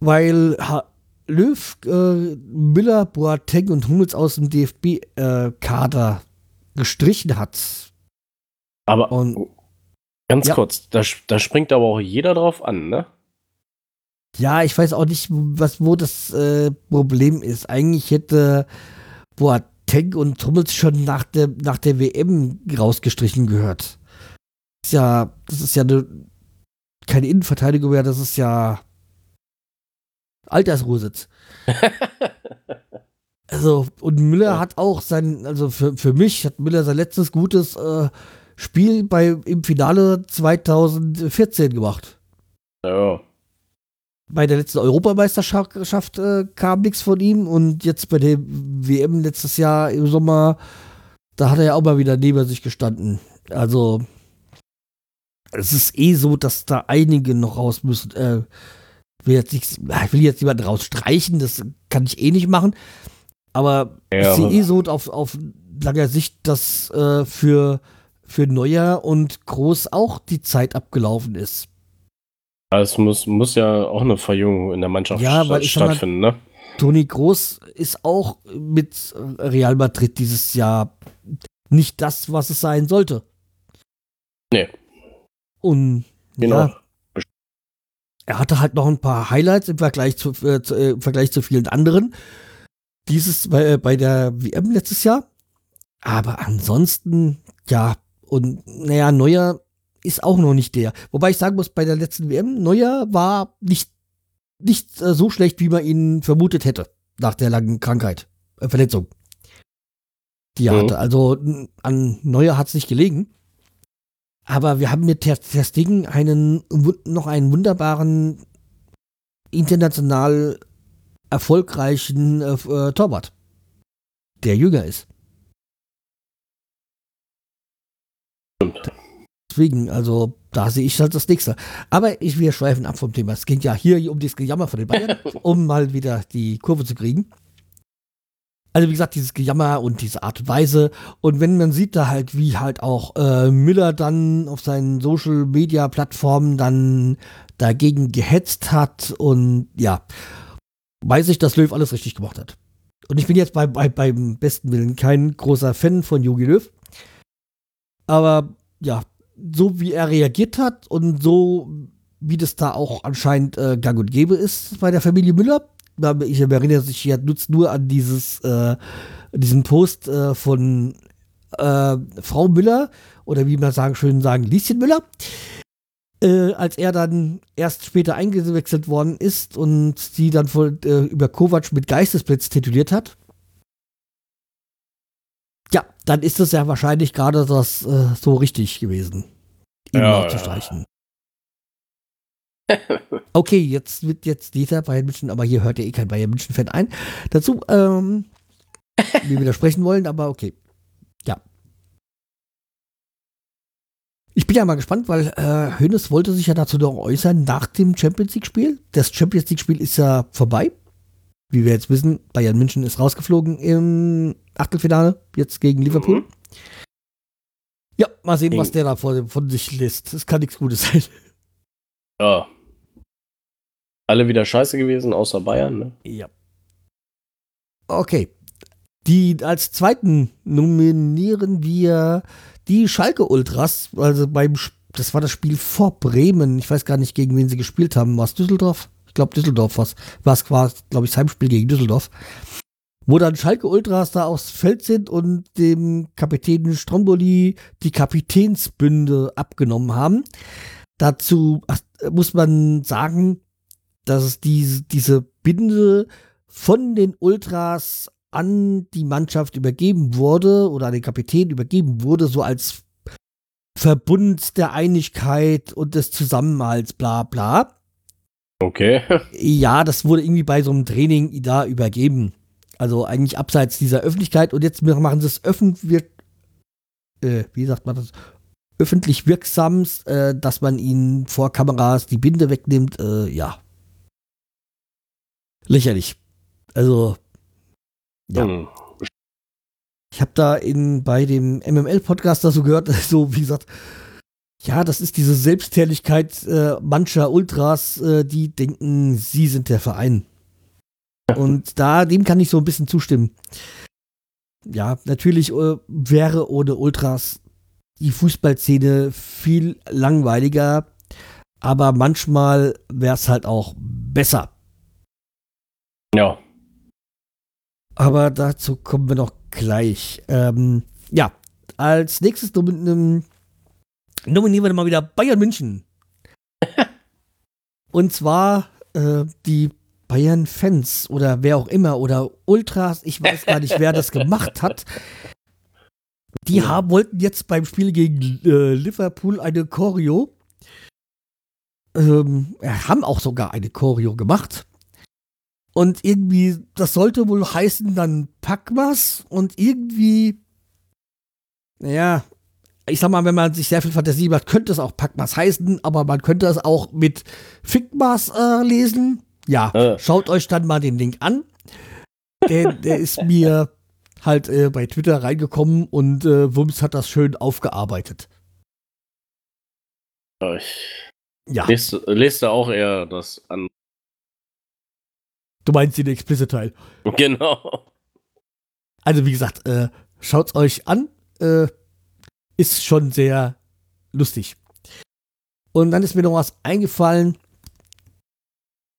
Weil ha Löw, äh, Müller, Boateng und Hummels aus dem DFB-Kader äh, gestrichen hat.
Aber und, ganz ja. kurz, da, da springt aber auch jeder drauf an, ne?
Ja, ich weiß auch nicht, was, wo das äh, Problem ist. Eigentlich hätte Boateng und Hummels schon nach der, nach der WM rausgestrichen gehört. Das ist ja, das ist ja eine, keine Innenverteidigung mehr, das ist ja Altersruhesitz. *laughs* also, und Müller ja. hat auch sein, also für, für mich hat Müller sein letztes gutes äh, Spiel bei, im Finale 2014 gemacht.
Ja
bei der letzten Europameisterschaft äh, kam nichts von ihm und jetzt bei der WM letztes Jahr im Sommer, da hat er ja auch mal wieder neben sich gestanden. Also es ist eh so, dass da einige noch raus müssen. Äh, will jetzt nicht, ich will jetzt jemanden rausstreichen, das kann ich eh nicht machen. Aber ja, ich sehe eh so auf, auf langer Sicht, dass äh, für, für Neuer und Groß auch die Zeit abgelaufen ist.
Es muss, muss ja auch eine Verjüngung in der Mannschaft
ja, weil stattfinden, mal, ne? Toni Groß ist auch mit Real Madrid dieses Jahr nicht das, was es sein sollte.
Nee.
Und
Genau.
ja, er hatte halt noch ein paar Highlights im Vergleich zu, äh, zu, äh, im Vergleich zu vielen anderen. Dieses bei, äh, bei der WM letztes Jahr. Aber ansonsten, ja, und naja, Neuer ist auch noch nicht der. Wobei ich sagen muss, bei der letzten WM, Neuer war nicht, nicht äh, so schlecht, wie man ihn vermutet hätte. Nach der langen Krankheit, äh, Verletzung. Die er
Mhm.
hatte. Also an Neuer hat es nicht gelegen. Aber wir haben mit Ter, Ter Stegen einen, noch einen wunderbaren, international erfolgreichen äh, äh, Torwart, der jünger ist.
Stimmt.
Deswegen, also da sehe ich halt das nächste. Aber ich, wir schweifen ab vom Thema. Es ging ja hier um das Gejammer von den Bayern, *laughs* um mal wieder die Kurve zu kriegen. Also wie gesagt, dieses Gejammer und diese Art und Weise. Und wenn man sieht da halt, wie halt auch äh, Müller dann auf seinen Social Media Plattformen dann dagegen gehetzt hat und ja, weiß ich, dass Löw alles richtig gemacht hat. Und ich bin jetzt bei, bei, beim besten Willen kein großer Fan von Jogi Löw. Aber ja, so wie er reagiert hat und so wie das da auch anscheinend äh, gang und gäbe ist bei der Familie Müller. Ich erinnere sich ja nutzt nur an dieses, äh, diesen Post äh, von äh, Frau Müller oder wie man sagen schön sagen, Lieschen Müller. Äh, als er dann erst später eingewechselt worden ist und sie dann voll, äh, über Kovac mit Geistesblitz tituliert hat. Ja, dann ist es ja wahrscheinlich gerade das äh, so richtig gewesen, ihn
Ja,
mal
ja. *laughs*
Okay, jetzt wird jetzt dieser Bayern München, aber hier hört ja eh kein Bayern München Fan ein. Dazu, ähm, wir *laughs* widersprechen wollen, aber okay. Ja. Ich bin ja mal gespannt, weil äh, Hönes wollte sich ja dazu noch äußern nach dem Champions League Spiel. Das Champions League Spiel ist ja vorbei. Wie wir jetzt wissen, Bayern München ist rausgeflogen im Achtelfinale, jetzt gegen Liverpool.
Mhm.
Ja, mal sehen, was der da von, von sich lässt. Das kann nichts Gutes sein.
Ja. Alle wieder scheiße gewesen, außer Bayern, ne?
Ja. Okay. Die als zweiten nominieren wir die Schalke Ultras, also beim das war das Spiel vor Bremen. Ich weiß gar nicht, gegen wen sie gespielt haben. War es Düsseldorf? Ich glaube Düsseldorf was. War es quasi, glaube ich, das Heimspiel gegen Düsseldorf. Wo dann Schalke Ultras da aufs Feld sind und dem Kapitän Stromboli die Kapitänsbünde abgenommen haben. Dazu muss man sagen, dass es diese, diese Binde von den Ultras an die Mannschaft übergeben wurde oder an den Kapitän übergeben wurde, so als Verbund der Einigkeit und des Zusammenhalts, bla bla.
Okay. *laughs*
Ja, das wurde irgendwie bei so einem Training da übergeben. Also eigentlich abseits dieser Öffentlichkeit und jetzt machen sie es öffentlich, äh, wie sagt man das? Öffentlich wirksam, äh, dass man ihnen vor Kameras die Binde wegnimmt, äh, ja. Lächerlich. Also, Ja.
Hm.
ich habe da in, bei dem MML-Podcast da so gehört, *laughs* so wie gesagt, ja, das ist diese Selbstherrlichkeit äh, mancher Ultras, äh, die denken, sie sind der Verein. Und da, dem kann ich so ein bisschen zustimmen. Ja, natürlich äh, wäre ohne Ultras die Fußballszene viel langweiliger, aber manchmal wäre es halt auch besser.
Ja.
Aber dazu kommen wir noch gleich. Ähm, ja, als nächstes nomin ähm, nominieren wir mal wieder Bayern München. *laughs* Und zwar äh, die Bayern-Fans oder wer auch immer oder Ultras, ich weiß gar nicht, wer das gemacht hat. Die haben, wollten jetzt beim Spiel gegen äh, Liverpool eine Choreo. Ähm, haben auch sogar eine Choreo gemacht. Und irgendwie, das sollte wohl heißen dann Packmas und irgendwie, naja, ich sag mal, wenn man sich sehr viel Fantasie macht, könnte es auch Packmas heißen, aber man könnte es auch mit Fickmas äh, lesen. Ja,
Äh.
schaut euch dann mal den Link an. Der, der ist *laughs* mir halt äh, bei Twitter reingekommen und äh, Wums hat das schön aufgearbeitet.
Ich
Ja,
lese, lese auch eher das an.
du meinst den Explicit-Teil. *laughs*
Genau.
Also wie gesagt, äh, schaut's euch an. Ist schon sehr lustig. Und dann ist mir noch was eingefallen.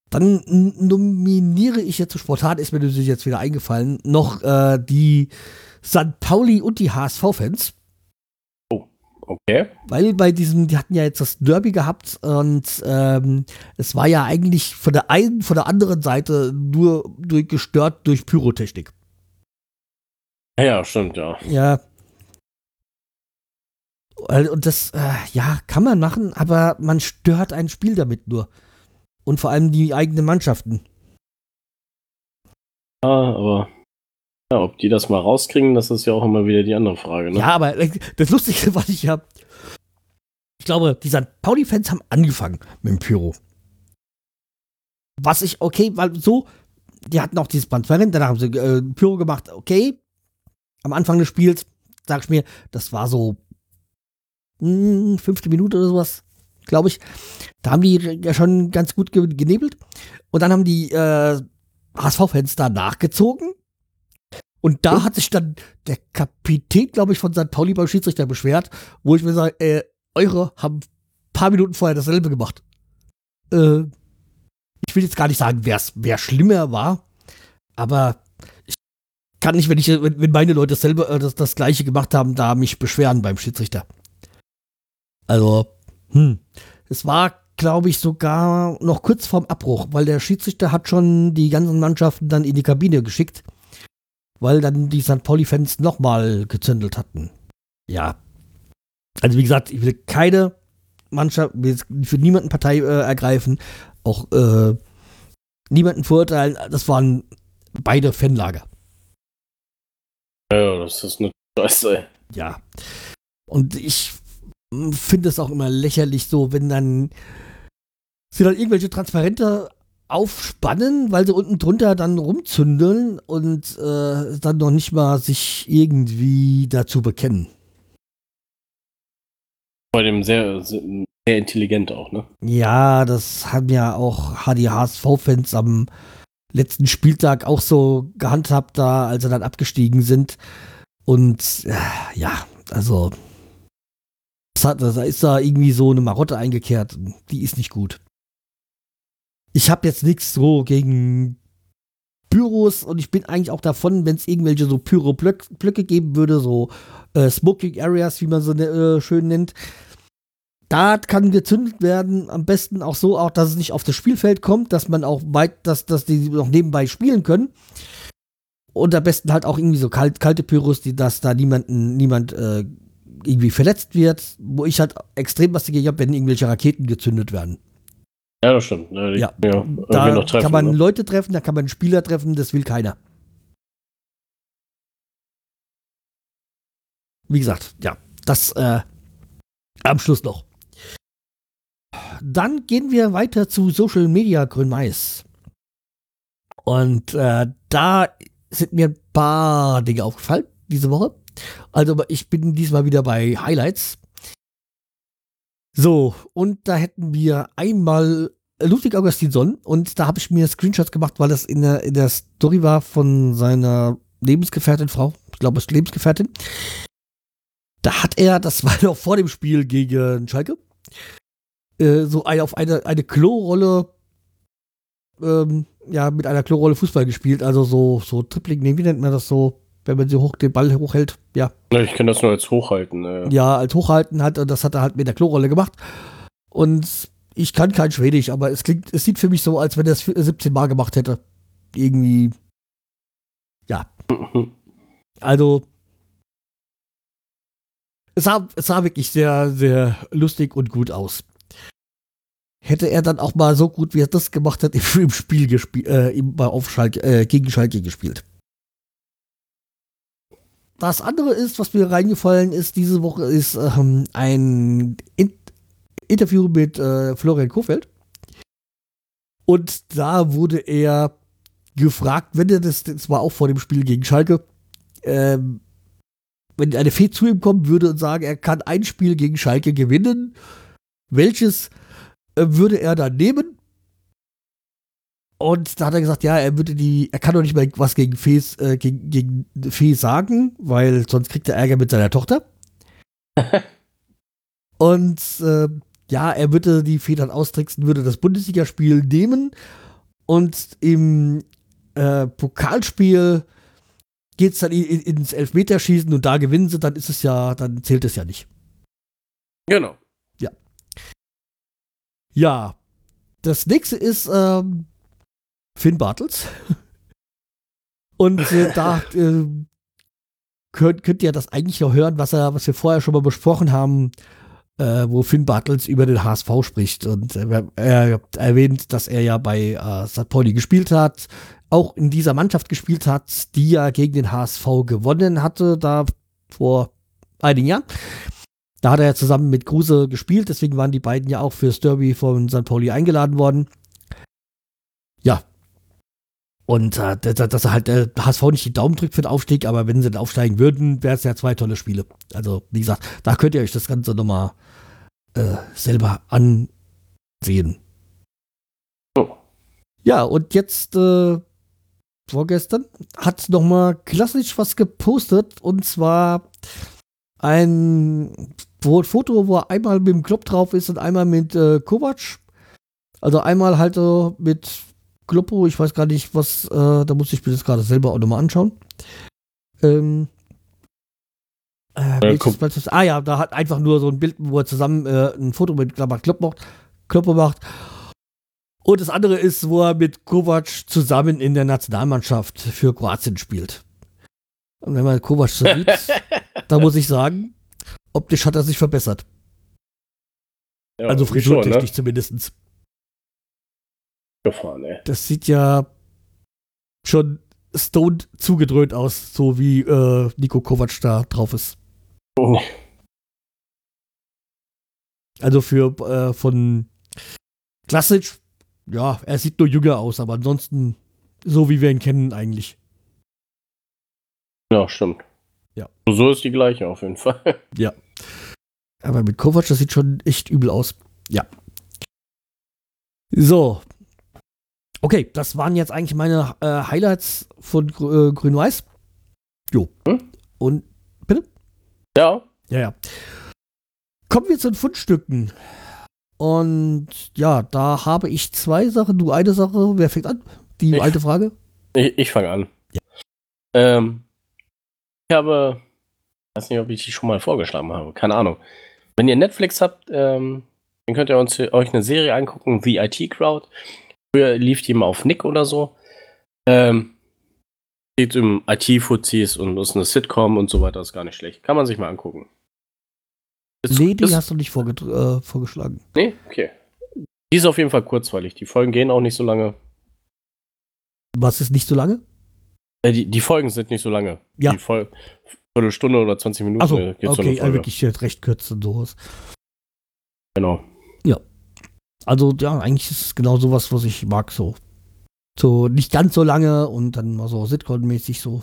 Dann nominiere ich jetzt, spontan ist mir natürlich jetzt wieder eingefallen, noch äh, die St. Pauli und die HSV-Fans.
Oh, okay.
Weil bei diesem, die hatten ja jetzt das Derby gehabt und ähm, es war ja eigentlich von der einen, von der anderen Seite nur durch, gestört durch Pyrotechnik.
Ja, stimmt, ja.
Ja. Und das, äh, ja, kann man machen, aber man stört ein Spiel damit nur. Und vor allem die eigenen Mannschaften.
Ja, aber ja, ob die das mal rauskriegen, das ist ja auch immer wieder die andere Frage. Ne?
Ja, aber äh, das Lustige, *laughs* was ich habe, ich glaube, die St. Pauli-Fans haben angefangen mit dem Pyro. Was ich, okay, weil so, die hatten auch dieses Transparent, danach haben sie äh, Pyro gemacht, okay. Am Anfang des Spiels, sag ich mir, das war so mh, hm, fünfte Minute oder sowas, glaube ich. Da haben die ja schon ganz gut genebelt. Und dann haben die äh, HSV-Fans da nachgezogen. Und da hat sich dann der Kapitän, glaube ich, von St. Pauli beim Schiedsrichter beschwert, wo ich mir sage, äh, eure haben ein paar Minuten vorher dasselbe gemacht. Äh, ich will jetzt gar nicht sagen, wer schlimmer war, aber ich kann nicht, wenn ich, wenn, meine Leute selber äh, das, das gleiche gemacht haben, da mich beschweren beim Schiedsrichter. Also, hm. Es war, glaube ich, sogar noch kurz vorm Abbruch, weil der Schiedsrichter hat schon die ganzen Mannschaften dann in die Kabine geschickt, weil dann die St. Pauli-Fans nochmal gezündelt hatten. Ja. Also, wie gesagt, ich will keine Mannschaft, für niemanden Partei äh, ergreifen, auch äh, niemanden verurteilen. Das waren beide Fanlager.
Ja, das ist eine Scheiße.
Ja. Und ich finde es auch immer lächerlich so, wenn dann sie dann irgendwelche Transparente aufspannen, weil sie unten drunter dann rumzündeln und äh, dann noch nicht mal sich irgendwie dazu bekennen.
Bei dem sehr, sehr intelligent auch, ne?
Ja, das haben ja auch HDHSV-Fans am letzten Spieltag auch so gehandhabt, da, als sie dann abgestiegen sind. Und äh, ja, also da ist da irgendwie so eine Marotte eingekehrt. Die ist nicht gut. Ich habe jetzt nichts so gegen Pyros und ich bin eigentlich auch davon, wenn es irgendwelche so Pyro-Blöcke geben würde, so äh, Smoking Areas, wie man so äh, schön nennt. Da kann gezündet werden, am besten auch so, auch, dass es nicht auf das Spielfeld kommt, dass man auch weit, dass, dass die noch nebenbei spielen können. Und am besten halt auch irgendwie so kalt, kalte Pyros, die dass da niemanden, niemand äh, irgendwie verletzt wird, wo ich halt extrem was dagegen habe, wenn irgendwelche Raketen gezündet werden.
Ja, das stimmt. Ja,
die, ja. ja da treffen, kann man ne? Leute treffen, da kann man Spieler treffen, das will keiner. Wie gesagt, ja, das äh, am Schluss noch. Dann gehen wir weiter zu Social Media Grünmais. Und äh, da sind mir ein paar Dinge aufgefallen diese Woche. Also ich bin diesmal wieder bei Highlights. So, und da hätten wir einmal Ludwig Augustinson und da habe ich mir Screenshots gemacht, weil das in der, in der Story war von seiner Lebensgefährtin, Frau, ich glaube, es ist Lebensgefährtin. Da hat er, das war noch vor dem Spiel gegen Schalke, äh, so eine, auf eine, eine Klorolle, ähm, ja, mit einer Klorolle Fußball gespielt, also so, so Tripling, wie nennt man das so? Wenn man sie hoch, den Ball hochhält. Ja.
Ich kenne das nur als Hochhalten. Äh.
Ja, als Hochhalten hat, das hat er halt mit der Klorolle gemacht. Und ich kann kein Schwedisch, aber es klingt, es sieht für mich so, als wenn er es 17 Mal gemacht hätte. Irgendwie. Ja. *laughs* also. Es sah, es sah wirklich sehr, sehr lustig und gut aus. Hätte er dann auch mal so gut, wie er das gemacht hat, *laughs* im Spiel gespielt, äh, auf Schalke, äh, gegen Schalke gespielt. Das andere ist, was mir reingefallen ist diese Woche, ist ähm, ein In Interview mit äh, Florian Kofeld. Und da wurde er gefragt, wenn er das, das war auch vor dem Spiel gegen Schalke, ähm, wenn eine Fee zu ihm kommen würde und sagen, er kann ein Spiel gegen Schalke gewinnen, welches äh, würde er dann nehmen? Und da hat er gesagt, ja, er würde die, er kann doch nicht mal was gegen Fees, äh, gegen, gegen Fee sagen, weil sonst kriegt er Ärger mit seiner Tochter. *laughs* und äh, ja, er würde die Fee dann austricksen, würde das Bundesligaspiel nehmen und im äh, Pokalspiel geht es dann in, in, ins Elfmeterschießen und da gewinnen sie, dann ist es ja, dann zählt es ja nicht.
Genau.
Ja. Ja. Das nächste ist ähm, Finn Bartels. Und äh, da äh, könnt, könnt ihr das eigentlich noch hören, was, er, was wir vorher schon mal besprochen haben, äh, wo Finn Bartels über den HSV spricht. Und äh, er erwähnt, dass er ja bei äh, St. Pauli gespielt hat, auch in dieser Mannschaft gespielt hat, die ja gegen den HSV gewonnen hatte, da vor einigen Jahren. Da hat er ja zusammen mit Kruse gespielt, deswegen waren die beiden ja auch fürs Derby von St. Pauli eingeladen worden. Ja. Und äh, dass er halt der HSV nicht die Daumen drückt für den Aufstieg, aber wenn sie dann aufsteigen würden, wäre es ja zwei tolle Spiele. Also, wie gesagt, da könnt ihr euch das Ganze nochmal äh, selber ansehen.
Oh.
Ja, und jetzt äh, vorgestern hat nochmal klassisch was gepostet und zwar ein Foto, wo er einmal mit dem Klopp drauf ist und einmal mit äh, Kovac. Also einmal halt äh, mit Kloppo, ich weiß gar nicht, was, äh, da muss ich mir das gerade selber auch nochmal anschauen. Ähm, äh, ah ja, da hat einfach nur so ein Bild, wo er zusammen äh, ein Foto mit Klopp macht, Kloppo macht. Und das andere ist, wo er mit Kovac zusammen in der Nationalmannschaft für Kroatien spielt. Und wenn man Kovac so sieht, *laughs* da muss ich sagen, optisch hat er sich verbessert.
Ja,
also frisurtechnisch
ne?
zumindest.
Gefahren, ey.
Das sieht ja schon stoned zugedröhnt aus, so wie äh, Nico Kovac da drauf ist.
Oh.
Also für äh, von klassisch, ja, er sieht nur jünger aus, aber ansonsten so wie wir ihn kennen eigentlich.
Ja, stimmt.
Ja.
So ist die gleiche auf jeden Fall. *laughs*
Ja. Aber mit Kovac, das sieht schon echt übel aus. Ja. So. Okay, das waren jetzt eigentlich meine äh, Highlights von äh, Grün-Weiß. Jo.
Hm?
Und, bitte?
Ja.
Ja, ja. Kommen wir zu den Fundstücken. Und ja, da habe ich zwei Sachen, du eine Sache. Wer fängt an? Die
Ich.
alte Frage?
Ich, ich fange an.
Ja.
Ähm, ich habe, weiß nicht, ob ich die schon mal vorgeschlagen habe, keine Ahnung. Wenn ihr Netflix habt, ähm, dann könnt ihr uns, euch eine Serie angucken, The IT Crowd. Früher lief die mal auf Nick oder so. Ähm, geht um IT-Fuzis und ist eine Sitcom und so weiter, ist gar nicht schlecht. Kann man sich mal angucken. Ist-
nee, die
ist-
hast du nicht äh, vorgeschlagen.
Nee, okay. Die ist auf jeden Fall kurzweilig. Die Folgen gehen auch nicht so lange.
Was ist nicht so lange?
Äh, die, die Folgen sind nicht so lange.
Ja.
Die Fol Viertelstunde oder 20 Minuten äh, geht so eine
okay, also
Folge.
wirklich recht kurz und sowas.
Genau.
Also ja, eigentlich ist es genau sowas, was ich mag, so. So nicht ganz so lange und dann mal so Sitcom-mäßig so,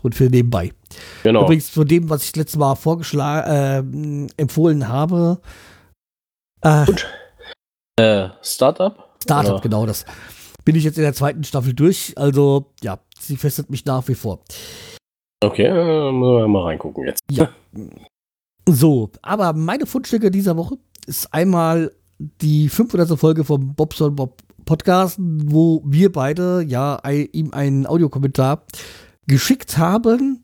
so für nebenbei.
Genau.
Übrigens von dem, was ich letztes Mal vorgeschlagen, äh, empfohlen habe, äh,
Äh, Startup?
Startup,
Oder-
genau das. Bin ich jetzt in der zweiten Staffel durch, also ja, sie fesselt mich nach wie vor.
Okay, äh, müssen wir mal reingucken jetzt.
So, aber meine Fundstücke dieser Woche ist einmal die 500. Folge vom Bobson Bob Podcast, wo wir beide ja ihm einen Audiokommentar geschickt haben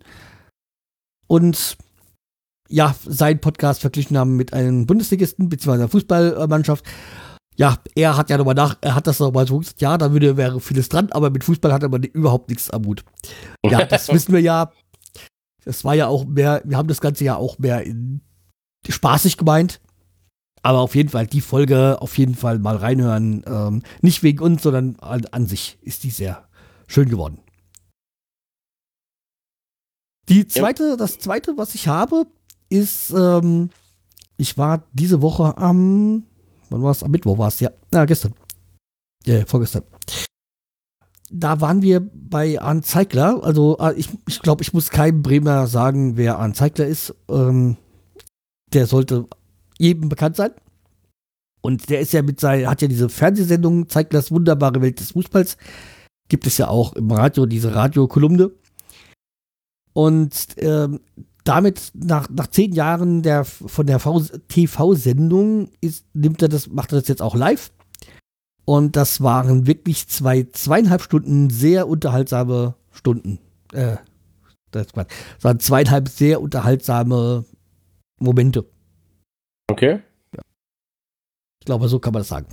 und ja, seinen Podcast verglichen haben mit einem Bundesligisten bzw. einer Fußballmannschaft. Ja, er hat ja nochmal nach, er hat das nochmal so gesagt, ja, da würde, wäre vieles dran, aber mit Fußball hat er aber überhaupt nichts am Hut. Ja, *laughs* das wissen wir ja. Das war ja auch mehr, wir haben das Ganze ja auch mehr in, spaßig gemeint. Aber auf jeden Fall, die Folge auf jeden Fall mal reinhören. Ähm, nicht wegen uns, sondern an, an sich ist die sehr schön geworden. Die zweite, das zweite, was ich habe, ist, ähm, ich war diese Woche am, wann war es? Am Mittwoch war es, ja. Ja, gestern. Ja, vorgestern. Da waren wir bei Arndt Zeigler. Also, äh, ich, ich glaube, ich muss keinem Bremer sagen, wer Arndt Zeigler ist. Ähm, der sollte jedem bekannt sein. Und der ist ja mit seiner, hat ja diese Fernsehsendung, zeigt das wunderbare Welt des Fußballs. Gibt es ja auch im Radio, diese Radiokolumne. Und ähm, damit nach, nach zehn Jahren der, von der TV-Sendung nimmt er das, macht er das jetzt auch live. Und das waren wirklich zwei, zweieinhalb Stunden sehr unterhaltsame Stunden. Äh, das waren zweieinhalb sehr unterhaltsame Momente.
Okay.
Ja. Ich glaube, so kann man das sagen.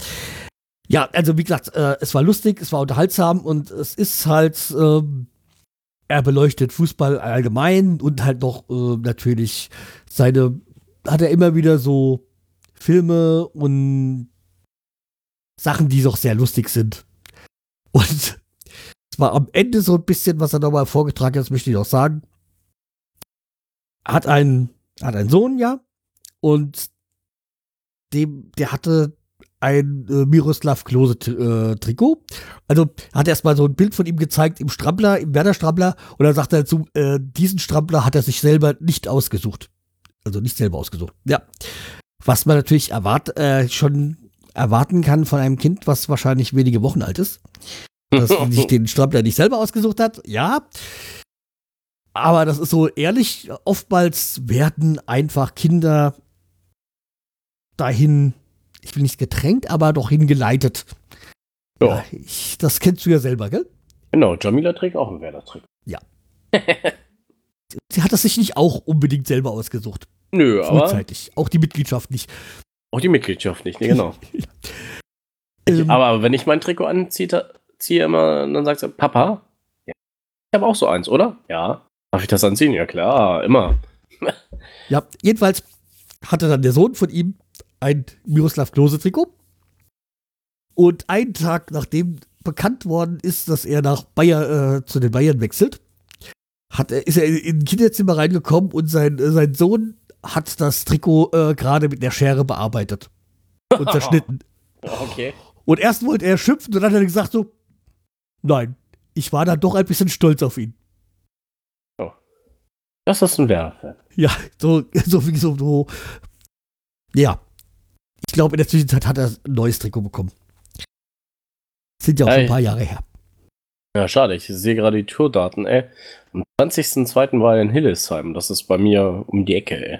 Ja, also wie gesagt, äh, es war lustig, es war unterhaltsam und es ist halt, äh, er beleuchtet Fußball allgemein und halt noch äh, natürlich seine, hat er immer wieder so Filme und Sachen, die doch sehr lustig sind. Und es war am Ende so ein bisschen, was er nochmal vorgetragen hat, das möchte ich auch sagen. Hat einen, hat einen Sohn, ja, und dem, der hatte ein äh, Miroslav Klose äh, Trikot. Also hat er erstmal so ein Bild von ihm gezeigt im Strampler, im Werder Strampler und dann sagt er dazu, äh, diesen Strampler hat er sich selber nicht ausgesucht. Also nicht selber ausgesucht. Ja. Was man natürlich erwart, äh, schon erwarten kann von einem Kind, was wahrscheinlich wenige Wochen alt ist. Dass sich *laughs* den Strampler nicht selber ausgesucht hat, ja. Aber das ist so ehrlich, oftmals werden einfach Kinder dahin ich will nicht gedrängt, aber doch hingeleitet. Ja. ja ich, das kennst du ja selber, gell?
Genau, Jamila trägt auch einen Werder-Trick.
Ja. *laughs* Sie hat das sich nicht auch unbedingt selber ausgesucht.
Nö, aber.
Frühzeitig. Auch die Mitgliedschaft nicht.
Auch die Mitgliedschaft nicht, ne, genau. *laughs* ja. ich, ähm, aber wenn ich mein Trikot anziehe, ziehe immer, dann sagt sie, Papa, ja, ich habe auch so eins, oder? Ja. Darf ich das anziehen? Ja, klar, immer. *laughs*
ja, jedenfalls hatte dann der Sohn von ihm ein Miroslav Klose-Trikot. Und einen Tag nachdem bekannt worden ist, dass er nach Bayern, äh, zu den Bayern wechselt, hat er, ist er in ein Kinderzimmer reingekommen und sein, äh, sein Sohn hat das Trikot äh, gerade mit der Schere bearbeitet und *laughs* zerschnitten.
okay.
Und erst wollte er schimpfen und dann hat er gesagt so, nein, ich war dann doch ein bisschen stolz auf ihn.
Oh. Das ist ein Werfer.
Ja, so, *laughs* so wie so, so, ja. Ich glaube, in der Zwischenzeit hat er ein neues Trikot bekommen. Sind ja auch schon ein paar Jahre her.
Ja, schade. Ich sehe gerade die Tourdaten, ey. Am 20.02. war er in Hillesheim. Das ist bei mir um die Ecke, ey.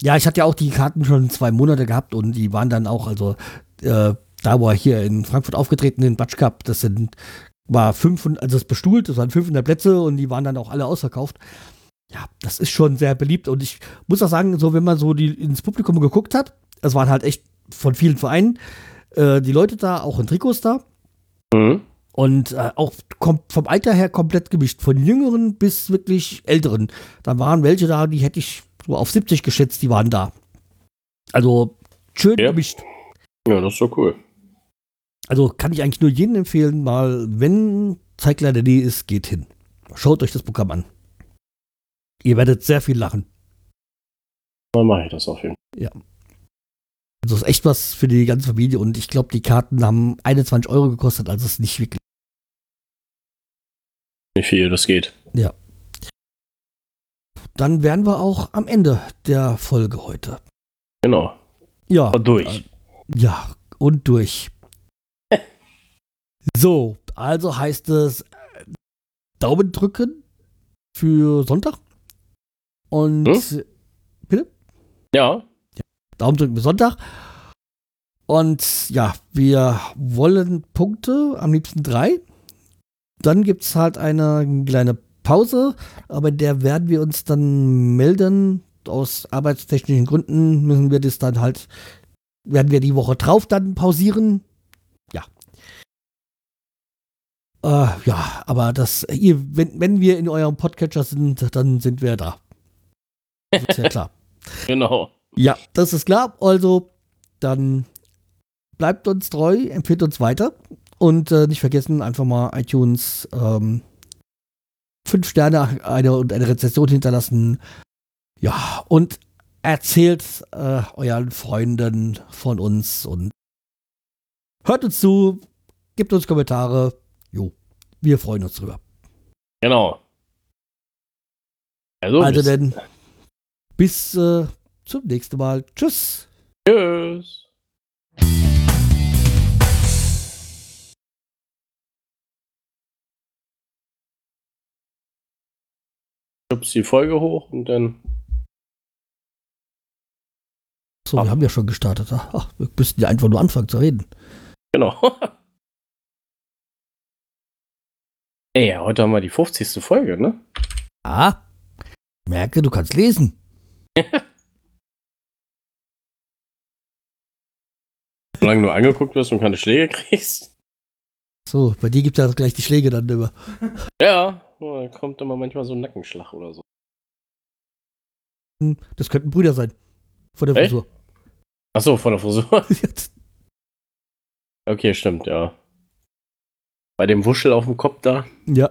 Ja, ich hatte ja auch die Karten schon zwei Monate gehabt und die waren dann auch, also äh, da wo er hier in Frankfurt aufgetreten in Batsch Cup, das sind, war 500, also das bestuhlt, das waren 500 Plätze und die waren dann auch alle ausverkauft ja, das ist schon sehr beliebt. Und ich muss auch sagen, so wenn man so die, ins Publikum geguckt hat, es waren halt echt von vielen Vereinen äh, die Leute da, auch in Trikots da. Mhm. Und äh, auch vom Alter her komplett gemischt. Von Jüngeren bis wirklich Älteren. Da waren welche da, die hätte ich so auf 70 geschätzt, die waren da. Also schön ja. gemischt.
Ja, das ist so cool.
Also kann ich eigentlich nur jedem empfehlen, mal, wenn Zeigler der Nähe ist, geht hin. Schaut euch das Programm an. Ihr werdet sehr viel lachen.
Dann mache ich das auf jeden
Fall. Ja. Also ist echt was für die ganze Familie und ich glaube, die Karten haben 21 Euro gekostet, also ist nicht wirklich.
Wie viel das geht.
Ja. Dann wären wir auch am Ende der Folge heute.
Genau.
Ja.
Und durch.
Ja, und durch. *laughs* so, also heißt es Daumen drücken für Sonntag. Und hm? bitte?
Ja.
ja. Daumen drücken bis Sonntag. Und ja, wir wollen Punkte, am liebsten drei. Dann gibt es halt eine kleine Pause, aber der werden wir uns dann melden. Aus arbeitstechnischen Gründen müssen wir das dann halt, werden wir die Woche drauf dann pausieren. Ja. Äh, ja, aber das, ihr, wenn, wenn wir in eurem Podcatcher sind, dann sind wir da. Ist ja klar. *laughs*
genau.
Ja, das ist klar. Also, dann bleibt uns treu, empfiehlt uns weiter und äh, nicht vergessen, einfach mal iTunes ähm, fünf Sterne eine, und eine Rezession hinterlassen. Ja, und erzählt äh, euren Freunden von uns und hört uns zu, gebt uns Kommentare. Jo, wir freuen uns drüber.
Genau.
Also, also denn bis äh, zum nächsten Mal. Tschüss.
Tschüss. Schubst die Folge hoch und dann.
So, wir haben ja schon gestartet. Ach, wir müssten ja einfach nur anfangen zu reden.
Genau. *laughs* Ey, heute haben wir die 50. Folge, ne?
Ah, merke, du kannst lesen. *laughs*
Solange du angeguckt wirst und keine Schläge kriegst.
So, bei dir gibt es ja gleich die Schläge dann immer.
Ja, da kommt immer manchmal so ein Nackenschlag oder so.
Hm, Das könnten Brüder sein. Von der
Echt?
Frisur.
Achso, von der Frisur. *laughs* Okay, stimmt, ja. Bei dem Wuschel auf dem Kopf da.
ja.